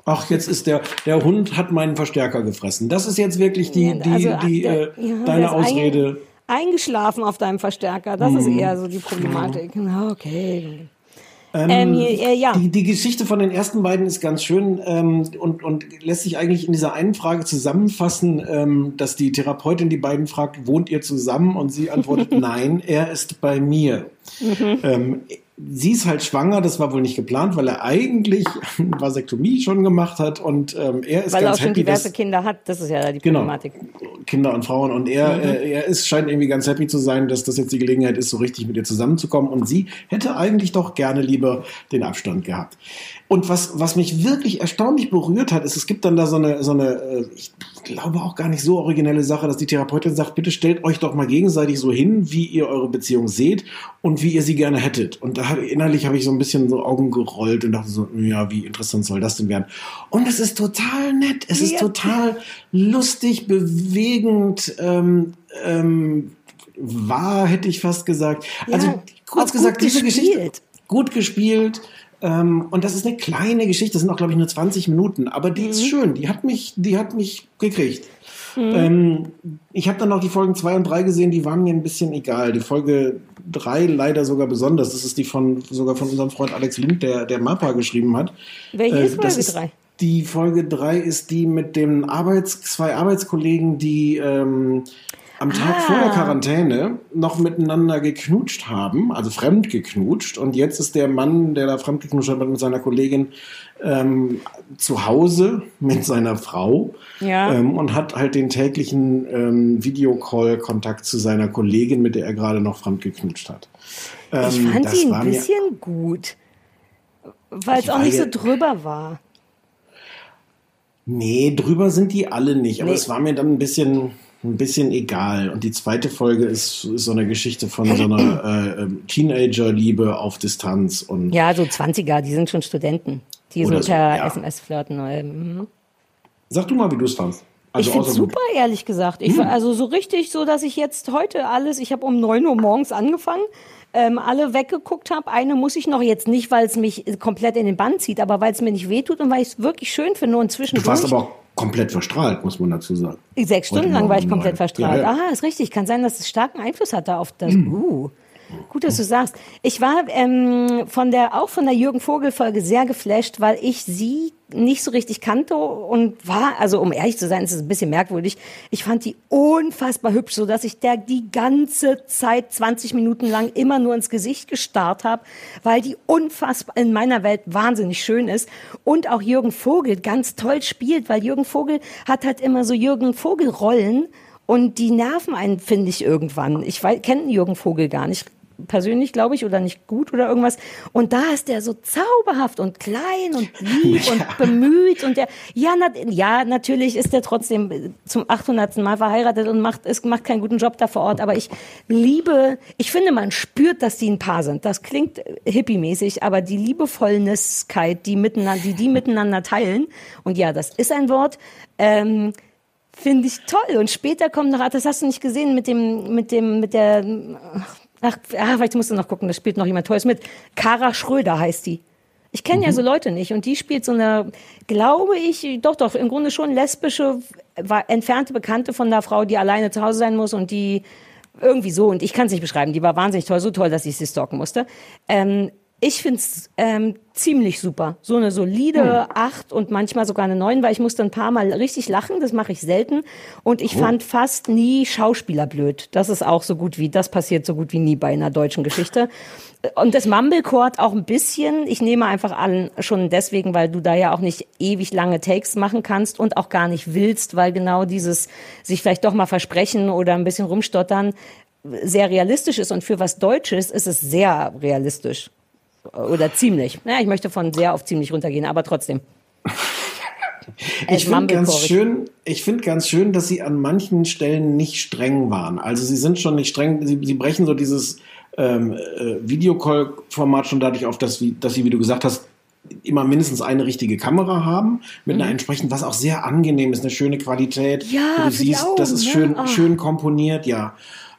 ach, jetzt ist der, der Hund hat meinen Verstärker gefressen. Das ist jetzt wirklich die, die, also, die, der- äh, ja, deine ist Ausrede. Eingeschlafen auf deinem Verstärker. Das ist Mhm. eher so die Problematik. Na, Okay. Ähm, äh, ja. Die, die Geschichte von den ersten beiden ist ganz schön ähm, und, und lässt sich eigentlich in dieser einen Frage zusammenfassen, ähm, dass die Therapeutin die beiden fragt, wohnt ihr zusammen? Und sie antwortet, [laughs] nein, er ist bei mir. Mhm. Sie ist halt schwanger, das war wohl nicht geplant, weil er eigentlich eine [laughs] Vasektomie schon gemacht hat und ähm, er ist Weil er ganz auch schon happy, diverse dass Kinder hat, das ist ja die Genau. Problematik. Kinder und Frauen und er, Mhm. äh, er ist, scheint irgendwie ganz happy zu sein, dass das jetzt die Gelegenheit ist, so richtig mit ihr zusammenzukommen und sie hätte eigentlich doch gerne lieber den Abstand gehabt. Und was, was mich wirklich erstaunlich berührt hat, ist, es gibt dann da so eine, so eine, äh, ich glaube auch gar nicht so originelle Sache, dass die Therapeutin sagt, bitte stellt euch doch mal gegenseitig so hin, wie ihr eure Beziehung seht und wie ihr sie gerne hättet. Und da innerlich habe ich so ein bisschen so Augen gerollt und dachte so, ja, wie interessant soll das denn werden? Und es ist total nett, es ist Ja. total lustig, bewegend, ähm, ähm, wahr, hätte ich fast gesagt. Also Ja, kurz auch gesagt, gut diese Geschichte gespielt. gut gespielt. Ähm, und das ist eine kleine Geschichte, das sind auch, glaube ich, nur 20 Minuten, aber die Mhm. ist schön, die hat mich, die hat mich gekriegt. Ähm, ich habe dann noch die Folgen 2 und 3 gesehen, die waren mir ein bisschen egal. Die Folge 3 leider sogar besonders. Das ist die von sogar von unserem Freund Alex Lind, der, der Mappa geschrieben hat. Welche Äh, ist Folge ist- 3? Die Folge 3 ist die mit den Arbeits-, zwei Arbeitskollegen, die ähm, am Tag Ah. vor der Quarantäne noch miteinander geknutscht haben, also fremd geknutscht. Und jetzt ist der Mann, der da fremd geknutscht hat mit seiner Kollegin, ähm, zu Hause mit seiner Frau Ja. ähm, und hat halt den täglichen ähm, Videocall-Kontakt zu seiner Kollegin, mit der er gerade noch fremd geknutscht hat. Ich Ähm, fand das sie ein bisschen gut. Weil es Ich auch nicht so drüber war. Nee, drüber sind die alle nicht. Aber Nee. es war mir dann ein bisschen, ein bisschen egal. Und die zweite Folge ist, ist so eine Geschichte von so einer [clears throat] äh, ähm, Teenager-Liebe auf Distanz. Und Ja, so 20er, die sind schon Studenten. Die Oder so ja. SMS flirten. Mhm. sag du mal, wie du es fandst. Also ich finde gut. super, ehrlich gesagt. Ich, Also so richtig so, dass ich jetzt heute alles, ich habe um 9 Uhr morgens angefangen, ähm, alle weggeguckt habe. Eine muss ich noch jetzt nicht, weil es mich komplett in den Bann zieht, aber weil es mir nicht wehtut und weil ich es wirklich schön finde und Du zwischendurch. warst aber auch komplett verstrahlt, muss man dazu sagen. Sechs Stunden lang war ich komplett verstrahlt. Ja, ja. Aha, ist richtig. Kann sein, dass es starken Einfluss hatte auf das. Mhm. Uh. Gut, dass du sagst. Ich war ähm, von der auch von der Jürgen Vogel Folge sehr geflasht, weil ich sie nicht so richtig kannte und war, also um ehrlich zu sein, ist es ein bisschen merkwürdig. Ich fand die unfassbar hübsch, so dass ich der die ganze Zeit 20 Minuten lang immer nur ins Gesicht gestarrt habe, weil die unfassbar in meiner Welt wahnsinnig schön ist und auch Jürgen Vogel ganz toll spielt, weil Jürgen Vogel hat halt immer so Jürgen Vogel Rollen und die nerven einen, finde ich, irgendwann. Ich kenne Jürgen Vogel gar nicht persönlich, glaube ich, oder nicht gut oder irgendwas. Und da ist der so zauberhaft und klein und lieb [laughs] und bemüht und der, ja, na, ja, natürlich ist der trotzdem zum 800. Mal verheiratet und macht, es macht keinen guten Job da vor Ort. Aber ich liebe, ich finde, man spürt, dass die ein Paar sind. Das klingt hippie-mäßig, aber die Liebevollnesskeit, die miteinander, die die miteinander teilen. Und ja, das ist ein Wort. Ähm, Finde ich toll. Und später kommt noch, das hast du nicht gesehen, mit dem, mit dem, mit der, ach, ah, vielleicht musst du noch gucken, da spielt noch jemand Tolles mit. Kara Schröder heißt die. Ich kenne ja so Leute nicht und die spielt so eine, glaube ich, doch, doch, im Grunde schon lesbische, war entfernte Bekannte von der Frau, die alleine zu Hause sein muss und die irgendwie so, und ich kann es nicht beschreiben, die war wahnsinnig toll, so toll, dass ich sie stalken musste. Ähm, ich finde es ähm, ziemlich super. So eine solide acht und manchmal sogar eine neun, weil ich musste ein paar Mal richtig lachen, das mache ich selten. Und ich fand fast nie Schauspieler blöd. Das ist auch so gut wie, das passiert so gut wie nie bei einer deutschen Geschichte. Und das Mumblecore auch ein bisschen, ich nehme einfach an, schon deswegen, weil du da ja auch nicht ewig lange Takes machen kannst und auch gar nicht willst, weil genau dieses sich vielleicht doch mal versprechen oder ein bisschen rumstottern sehr realistisch ist. Und für was Deutsches ist es sehr realistisch. Oder ziemlich. Ja, ich möchte von sehr auf ziemlich runtergehen, aber trotzdem. [laughs] Ich finde ganz schön, ich finde ganz schön, dass sie an manchen Stellen nicht streng waren. Also sie sind schon nicht streng, sie, sie brechen so dieses ähm, äh, Videocall-Format schon dadurch auf, dass, wie, dass sie, wie du gesagt hast, immer mindestens eine richtige Kamera haben, mit einer entsprechend, was auch sehr angenehm ist, eine schöne Qualität. Ja, du siehst, Augen, das ist ne? schön, Ah. schön komponiert, ja.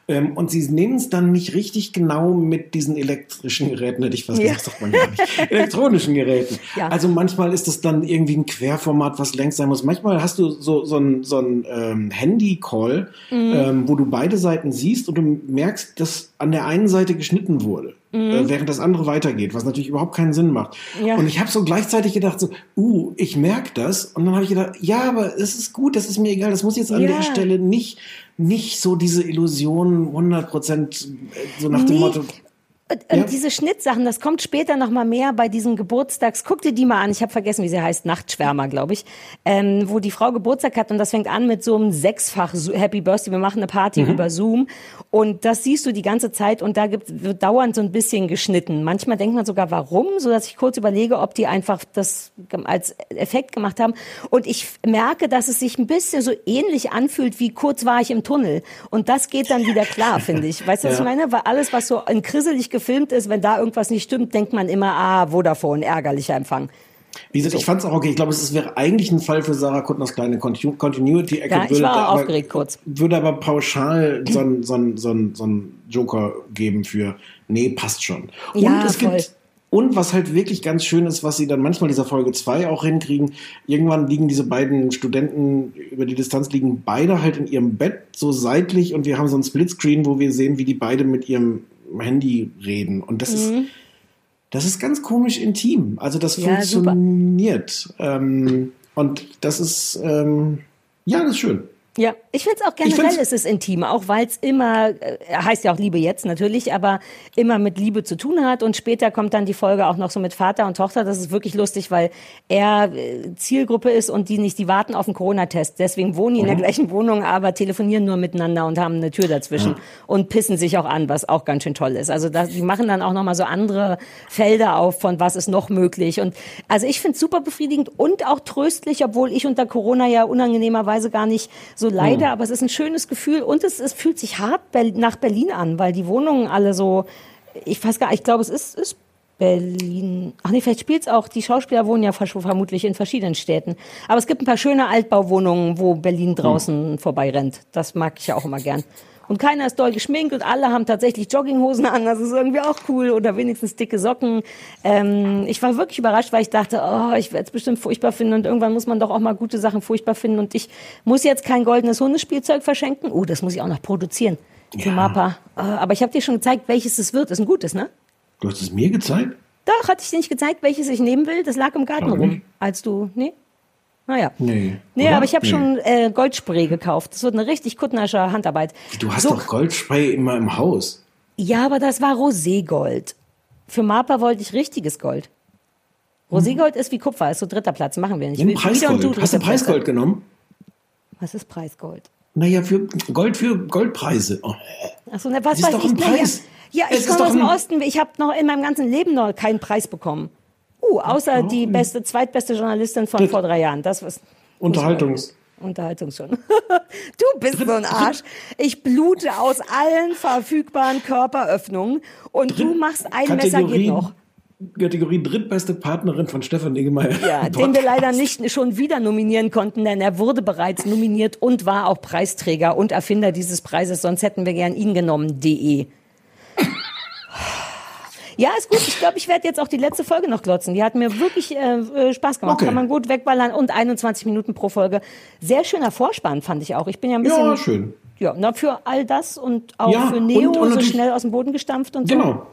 Ähm, und sie nehmen es dann nicht richtig genau mit diesen elektrischen Geräten, hätte ich fast Ja. gesagt, sagt man gar nicht. [laughs] Elektronischen Geräten. Ja. Also manchmal ist das dann irgendwie ein Querformat, was längs sein muss. Manchmal hast du so, so ein, so ein ähm, Handy-Call, Mhm. ähm, wo du beide Seiten siehst und du merkst, dass an der einen Seite geschnitten wurde. Äh, während das andere weitergeht, was natürlich überhaupt keinen Sinn macht. Ja. Und ich habe so gleichzeitig gedacht, so, uh, ich merke das. Und dann habe ich gedacht, ja, aber es ist gut, das ist mir egal, das muss jetzt an Ja. der Stelle nicht, nicht so diese Illusion 100 Prozent so nach dem Nee. Motto. Ja. diese Schnittsachen, das kommt später noch mal mehr bei diesen Geburtstags. Guck dir die mal an. Ich habe vergessen, wie sie heißt. Nachtschwärmer, glaube ich. Ähm, wo die Frau Geburtstag hat und das fängt an mit so einem sechsfach Happy Birthday. Wir machen eine Party Mhm. über Zoom und das siehst du die ganze Zeit und da gibt, wird dauernd so ein bisschen geschnitten. Manchmal denkt man sogar, warum, so dass ich kurz überlege, ob die einfach das als Effekt gemacht haben. Und ich merke, dass es sich ein bisschen so ähnlich anfühlt wie kurz war ich im Tunnel. Und das geht dann wieder klar, finde ich. Weißt du, was Ja. ich meine? Weil alles, was so in krisselig gefilmt ist, wenn da irgendwas nicht stimmt, denkt man immer, ah, Vodafone, ärgerlicher Empfang. Wie gesagt, ich fand es auch okay. Ich glaube, es wäre eigentlich ein Fall für Sarah Kuttners kleine Continu- Continuity-Ecke. Ja, ich würde war auch aber- aufgeregt kurz. Würde aber pauschal so einen so so so Joker geben für, nee, passt schon. Ja, und es voll. gibt, und was halt wirklich ganz schön ist, was sie dann manchmal dieser Folge 2 auch hinkriegen, irgendwann liegen diese beiden Studenten über die Distanz liegen beide halt in ihrem Bett so seitlich und wir haben so ein Splitscreen, wo wir sehen, wie die beide mit ihrem Handy reden. Und das ist, das ist ganz komisch intim. Also das Mhm. Ja, funktioniert. Ähm, und das ist, ähm, ja, das ist schön. Ja, ich finde es auch generell find's- ist es intim, auch weil es immer, äh, heißt ja auch Liebe jetzt natürlich, aber immer mit Liebe zu tun hat. Und später kommt dann die Folge auch noch so mit Vater und Tochter. Das ist wirklich lustig, weil er äh, Zielgruppe ist und die nicht, die warten auf den Corona-Test. Deswegen wohnen die in der gleichen Wohnung, aber telefonieren nur miteinander und haben eine Tür dazwischen und pissen sich auch an, was auch ganz schön toll ist. Also das, die machen dann auch nochmal so andere Felder auf, von was ist noch möglich. Und also ich finde es super befriedigend und auch tröstlich, obwohl ich unter Corona ja unangenehmerweise gar nicht so leide, aber es ist ein schönes Gefühl und es, es fühlt sich hart nach Berlin an, weil die Wohnungen alle so, ich weiß gar nicht, ich glaube, es ist, ist Berlin. Ach nee, vielleicht spielt's auch, die Schauspieler wohnen ja vermutlich in verschiedenen Städten. Aber es gibt ein paar schöne Altbauwohnungen, wo Berlin draußen vorbeirennt. Das mag ich ja auch immer gern. Und keiner ist doll geschminkt und alle haben tatsächlich Jogginghosen an. Das ist irgendwie auch cool. Oder wenigstens dicke Socken. Ähm, ich war wirklich überrascht, weil ich dachte, oh, ich werde es bestimmt furchtbar finden. Und irgendwann muss man doch auch mal gute Sachen furchtbar finden. Und ich muss jetzt kein goldenes Hundespielzeug verschenken. Oh, das muss ich auch noch produzieren. Für Ja. Mappa. Äh, Aber ich habe dir schon gezeigt, welches es wird. Ist ein gutes, ne? Du hast es mir gezeigt? Doch, hatte ich dir nicht gezeigt, welches ich nehmen will? Das lag im Garten Glaub rum. Als du, nee? Naja. Nee. Nee, oder? aber ich habe Nee. schon äh, Goldspray gekauft. Das wird eine richtig kuttnersche Handarbeit. Du hast So- doch Goldspray immer im Haus. Ja, aber das war Roségold. Für Mapa wollte ich richtiges Gold. Roségold ist wie Kupfer, ist so dritter Platz, machen wir nicht. Und Preisgold. du Hast du. Preisgold genommen? Was ist Preisgold? Naja, für Gold für Goldpreise. Oh, Achso, ne, was Das ist weiß doch ich? ein Preis. Ja, Es ich komme aus dem Osten. Ich habe noch in meinem ganzen Leben noch keinen Preis bekommen. Uh, außer die beste, zweitbeste Journalistin von vor drei Jahren. Das was Unterhaltungs. Schon. [laughs] du bist so ein Arsch. Ich blute aus allen verfügbaren Körperöffnungen und du machst ein Messer geht noch. Kategorie drittbeste Partnerin von Stefan Niggemeier. Ja, den wir leider nicht schon wieder nominieren konnten, denn er wurde bereits nominiert und war auch Preisträger und Erfinder dieses Preises, sonst hätten wir gern ihn genommen. De. Ja, ist gut. Ich glaube, ich werde jetzt auch die letzte Folge noch glotzen. Die hat mir wirklich äh, äh, Spaß gemacht. Okay. Kann man gut wegballern und 21 Minuten pro Folge. Sehr schöner Vorspann fand ich auch. Ich bin ja ein bisschen Ja, schön. ja, na, für all das und auch Ja, für Neo und- und so schnell aus dem Boden gestampft und so. Genau.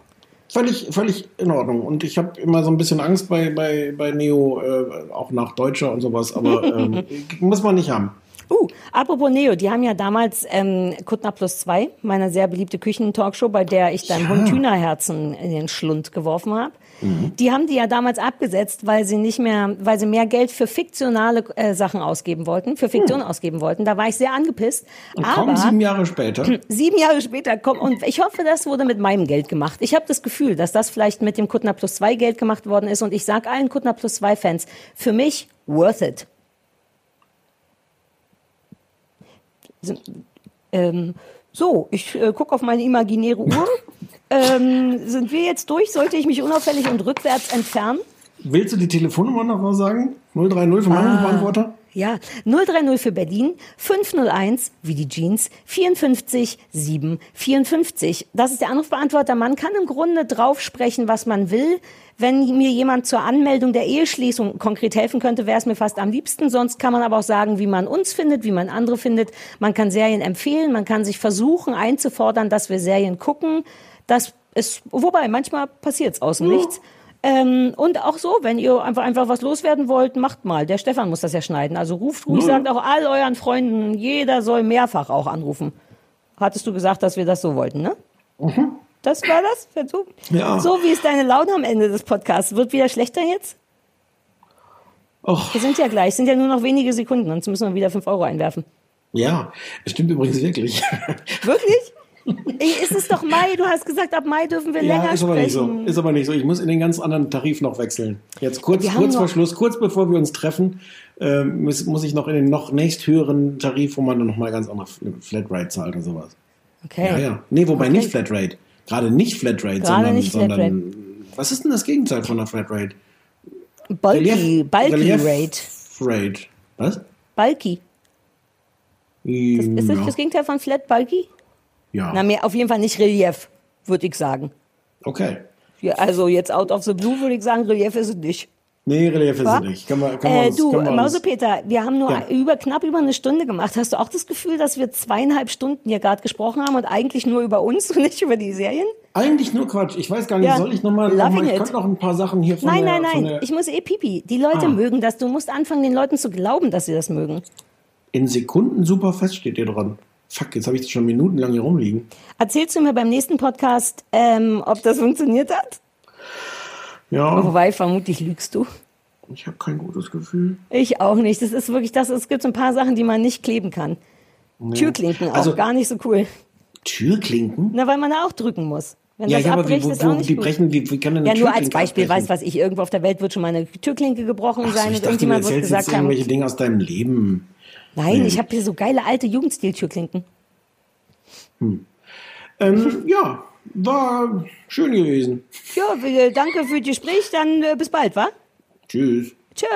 Völlig, völlig in Ordnung. Und ich habe immer so ein bisschen Angst bei, bei, bei Neo, äh, auch nach Deutscher und sowas, aber [laughs] ähm, muss man nicht haben. Uh, apropos Neo, die haben ja damals ähm, Kuttner Plus 2, meine sehr beliebte Küchen-Talkshow, bei der ich deinem Hund Hühnerherzen in den Schlund geworfen habe. Mhm. Die haben die ja damals abgesetzt, weil sie nicht mehr, weil sie mehr Geld für fiktionale äh, Sachen ausgeben wollten, für Fiktion ausgeben wollten. Da war ich sehr angepisst. Und Aber sieben Jahre später. [clears throat] sieben Jahre später kommt und ich hoffe, das wurde mit meinem Geld gemacht. Ich habe das Gefühl, dass das vielleicht mit dem Kuttner Plus 2 Geld gemacht worden ist und ich sag allen Kuttner Plus 2 Fans, für mich worth it. Ähm, so, ich äh, gucke auf meine imaginäre Uhr. [laughs] ähm, sind wir jetzt durch? Sollte ich mich unauffällig und rückwärts entfernen? Willst du die Telefonnummer noch mal sagen? 030 vom Anrufbeantworter? Ja, 030 für Berlin, 501 wie die Jeans, 54 7 54. Das ist der Anrufbeantworter. Man kann im Grunde drauf sprechen, was man will. Wenn mir jemand zur Anmeldung der Eheschließung konkret helfen könnte, wäre es mir fast am liebsten. Sonst kann man aber auch sagen, wie man uns findet, wie man andere findet. Man kann Serien empfehlen, man kann sich versuchen einzufordern, dass wir Serien gucken. Das Es, wobei, manchmal passiert es außen nichts. Ähm, und auch so, wenn ihr einfach, einfach was loswerden wollt, macht mal. Der Stefan muss das ja schneiden. Also ruft ruhig, sagt auch all euren Freunden, jeder soll mehrfach auch anrufen. Hattest du gesagt, dass wir das so wollten, ne? Das war das? Ja. so wie ist deine Laune am Ende des Podcasts? Wird wieder schlechter jetzt? Och, Wir sind ja gleich, sind ja nur noch wenige Sekunden, sonst müssen wir wieder 5 Euro einwerfen. ja, es stimmt übrigens wirklich. Wirklich? Ist es doch Mai? Du hast gesagt, ab Mai dürfen wir ja, länger ist aber nicht so. sprechen. Ist aber nicht so. Ich muss in den ganz anderen Tarif noch wechseln. Jetzt kurz, Wir kurz vor Schluss, kurz bevor wir uns treffen, ähm, muss, muss ich noch in den noch nächsthöheren Tarif, wo man dann noch mal ganz andere Flatrate zahlt oder sowas. Okay. Ja, ja. Nee, wobei Okay. nicht Flatrate. Gerade nicht Flatrate, Gerade sondern, nicht sondern was ist denn das Gegenteil von einer Flatrate? Bulky, bulky Relief Rate. Rate. Was? Bulky. Ist das ja. das Gegenteil von Flat Bulky? Ja. Na, mehr auf jeden Fall nicht Relief, würde ich sagen. Okay. Ja, also jetzt out of the blue würde ich sagen, Relief ist es nicht. Nee, Relief ist es nicht. Kann man, kann man Äh, uns- du, kann man uns- Mausepeter, wir haben nur Ja. über knapp über eine Stunde gemacht. Hast du auch das Gefühl, dass wir zweieinhalb Stunden hier gerade gesprochen haben und eigentlich nur über uns und nicht über die Serien? Eigentlich nur Quatsch. Ich weiß gar nicht, Ja, soll ich nochmal, noch mal, ich könnte noch ein paar Sachen hier von Nein, der, nein, nein. der, Ich muss eh pipi. Die Leute Ah. mögen das. Du musst anfangen, den Leuten zu glauben, dass sie das mögen. in Sekunden super fest steht hier dran. Fuck, jetzt habe ich das schon minutenlang hier rumliegen. Erzählst du mir beim nächsten Podcast, ähm, ob das funktioniert hat? Ja, Wobei, vermutlich lügst du. ich habe kein gutes Gefühl. Ich auch nicht. Das ist wirklich das. Es gibt so ein paar Sachen, die man nicht kleben kann. Türklinken auch Also- gar nicht so cool. Türklinken? Na, weil man da auch drücken muss. Wenn Ja, das ja, aber wie, abbricht, wo, ist auch nicht gut. brechen, wie, wie kann denn eine Ja, nur als Türklinke Beispiel, abbrechen? weiß was ich, irgendwo auf der Welt wird schon mal eine Türklinke gebrochen Ach so, sein ich und dachte, du irgendjemand wird gesagt haben, irgendwelche Dinge aus deinem Leben. Nein, ich habe hier so geile alte Jugendstil-Türklinken. Ähm, ja, war schön gewesen. Ja, äh, danke für das Gespräch, dann äh, bis bald, wa? Tschüss. Tschö.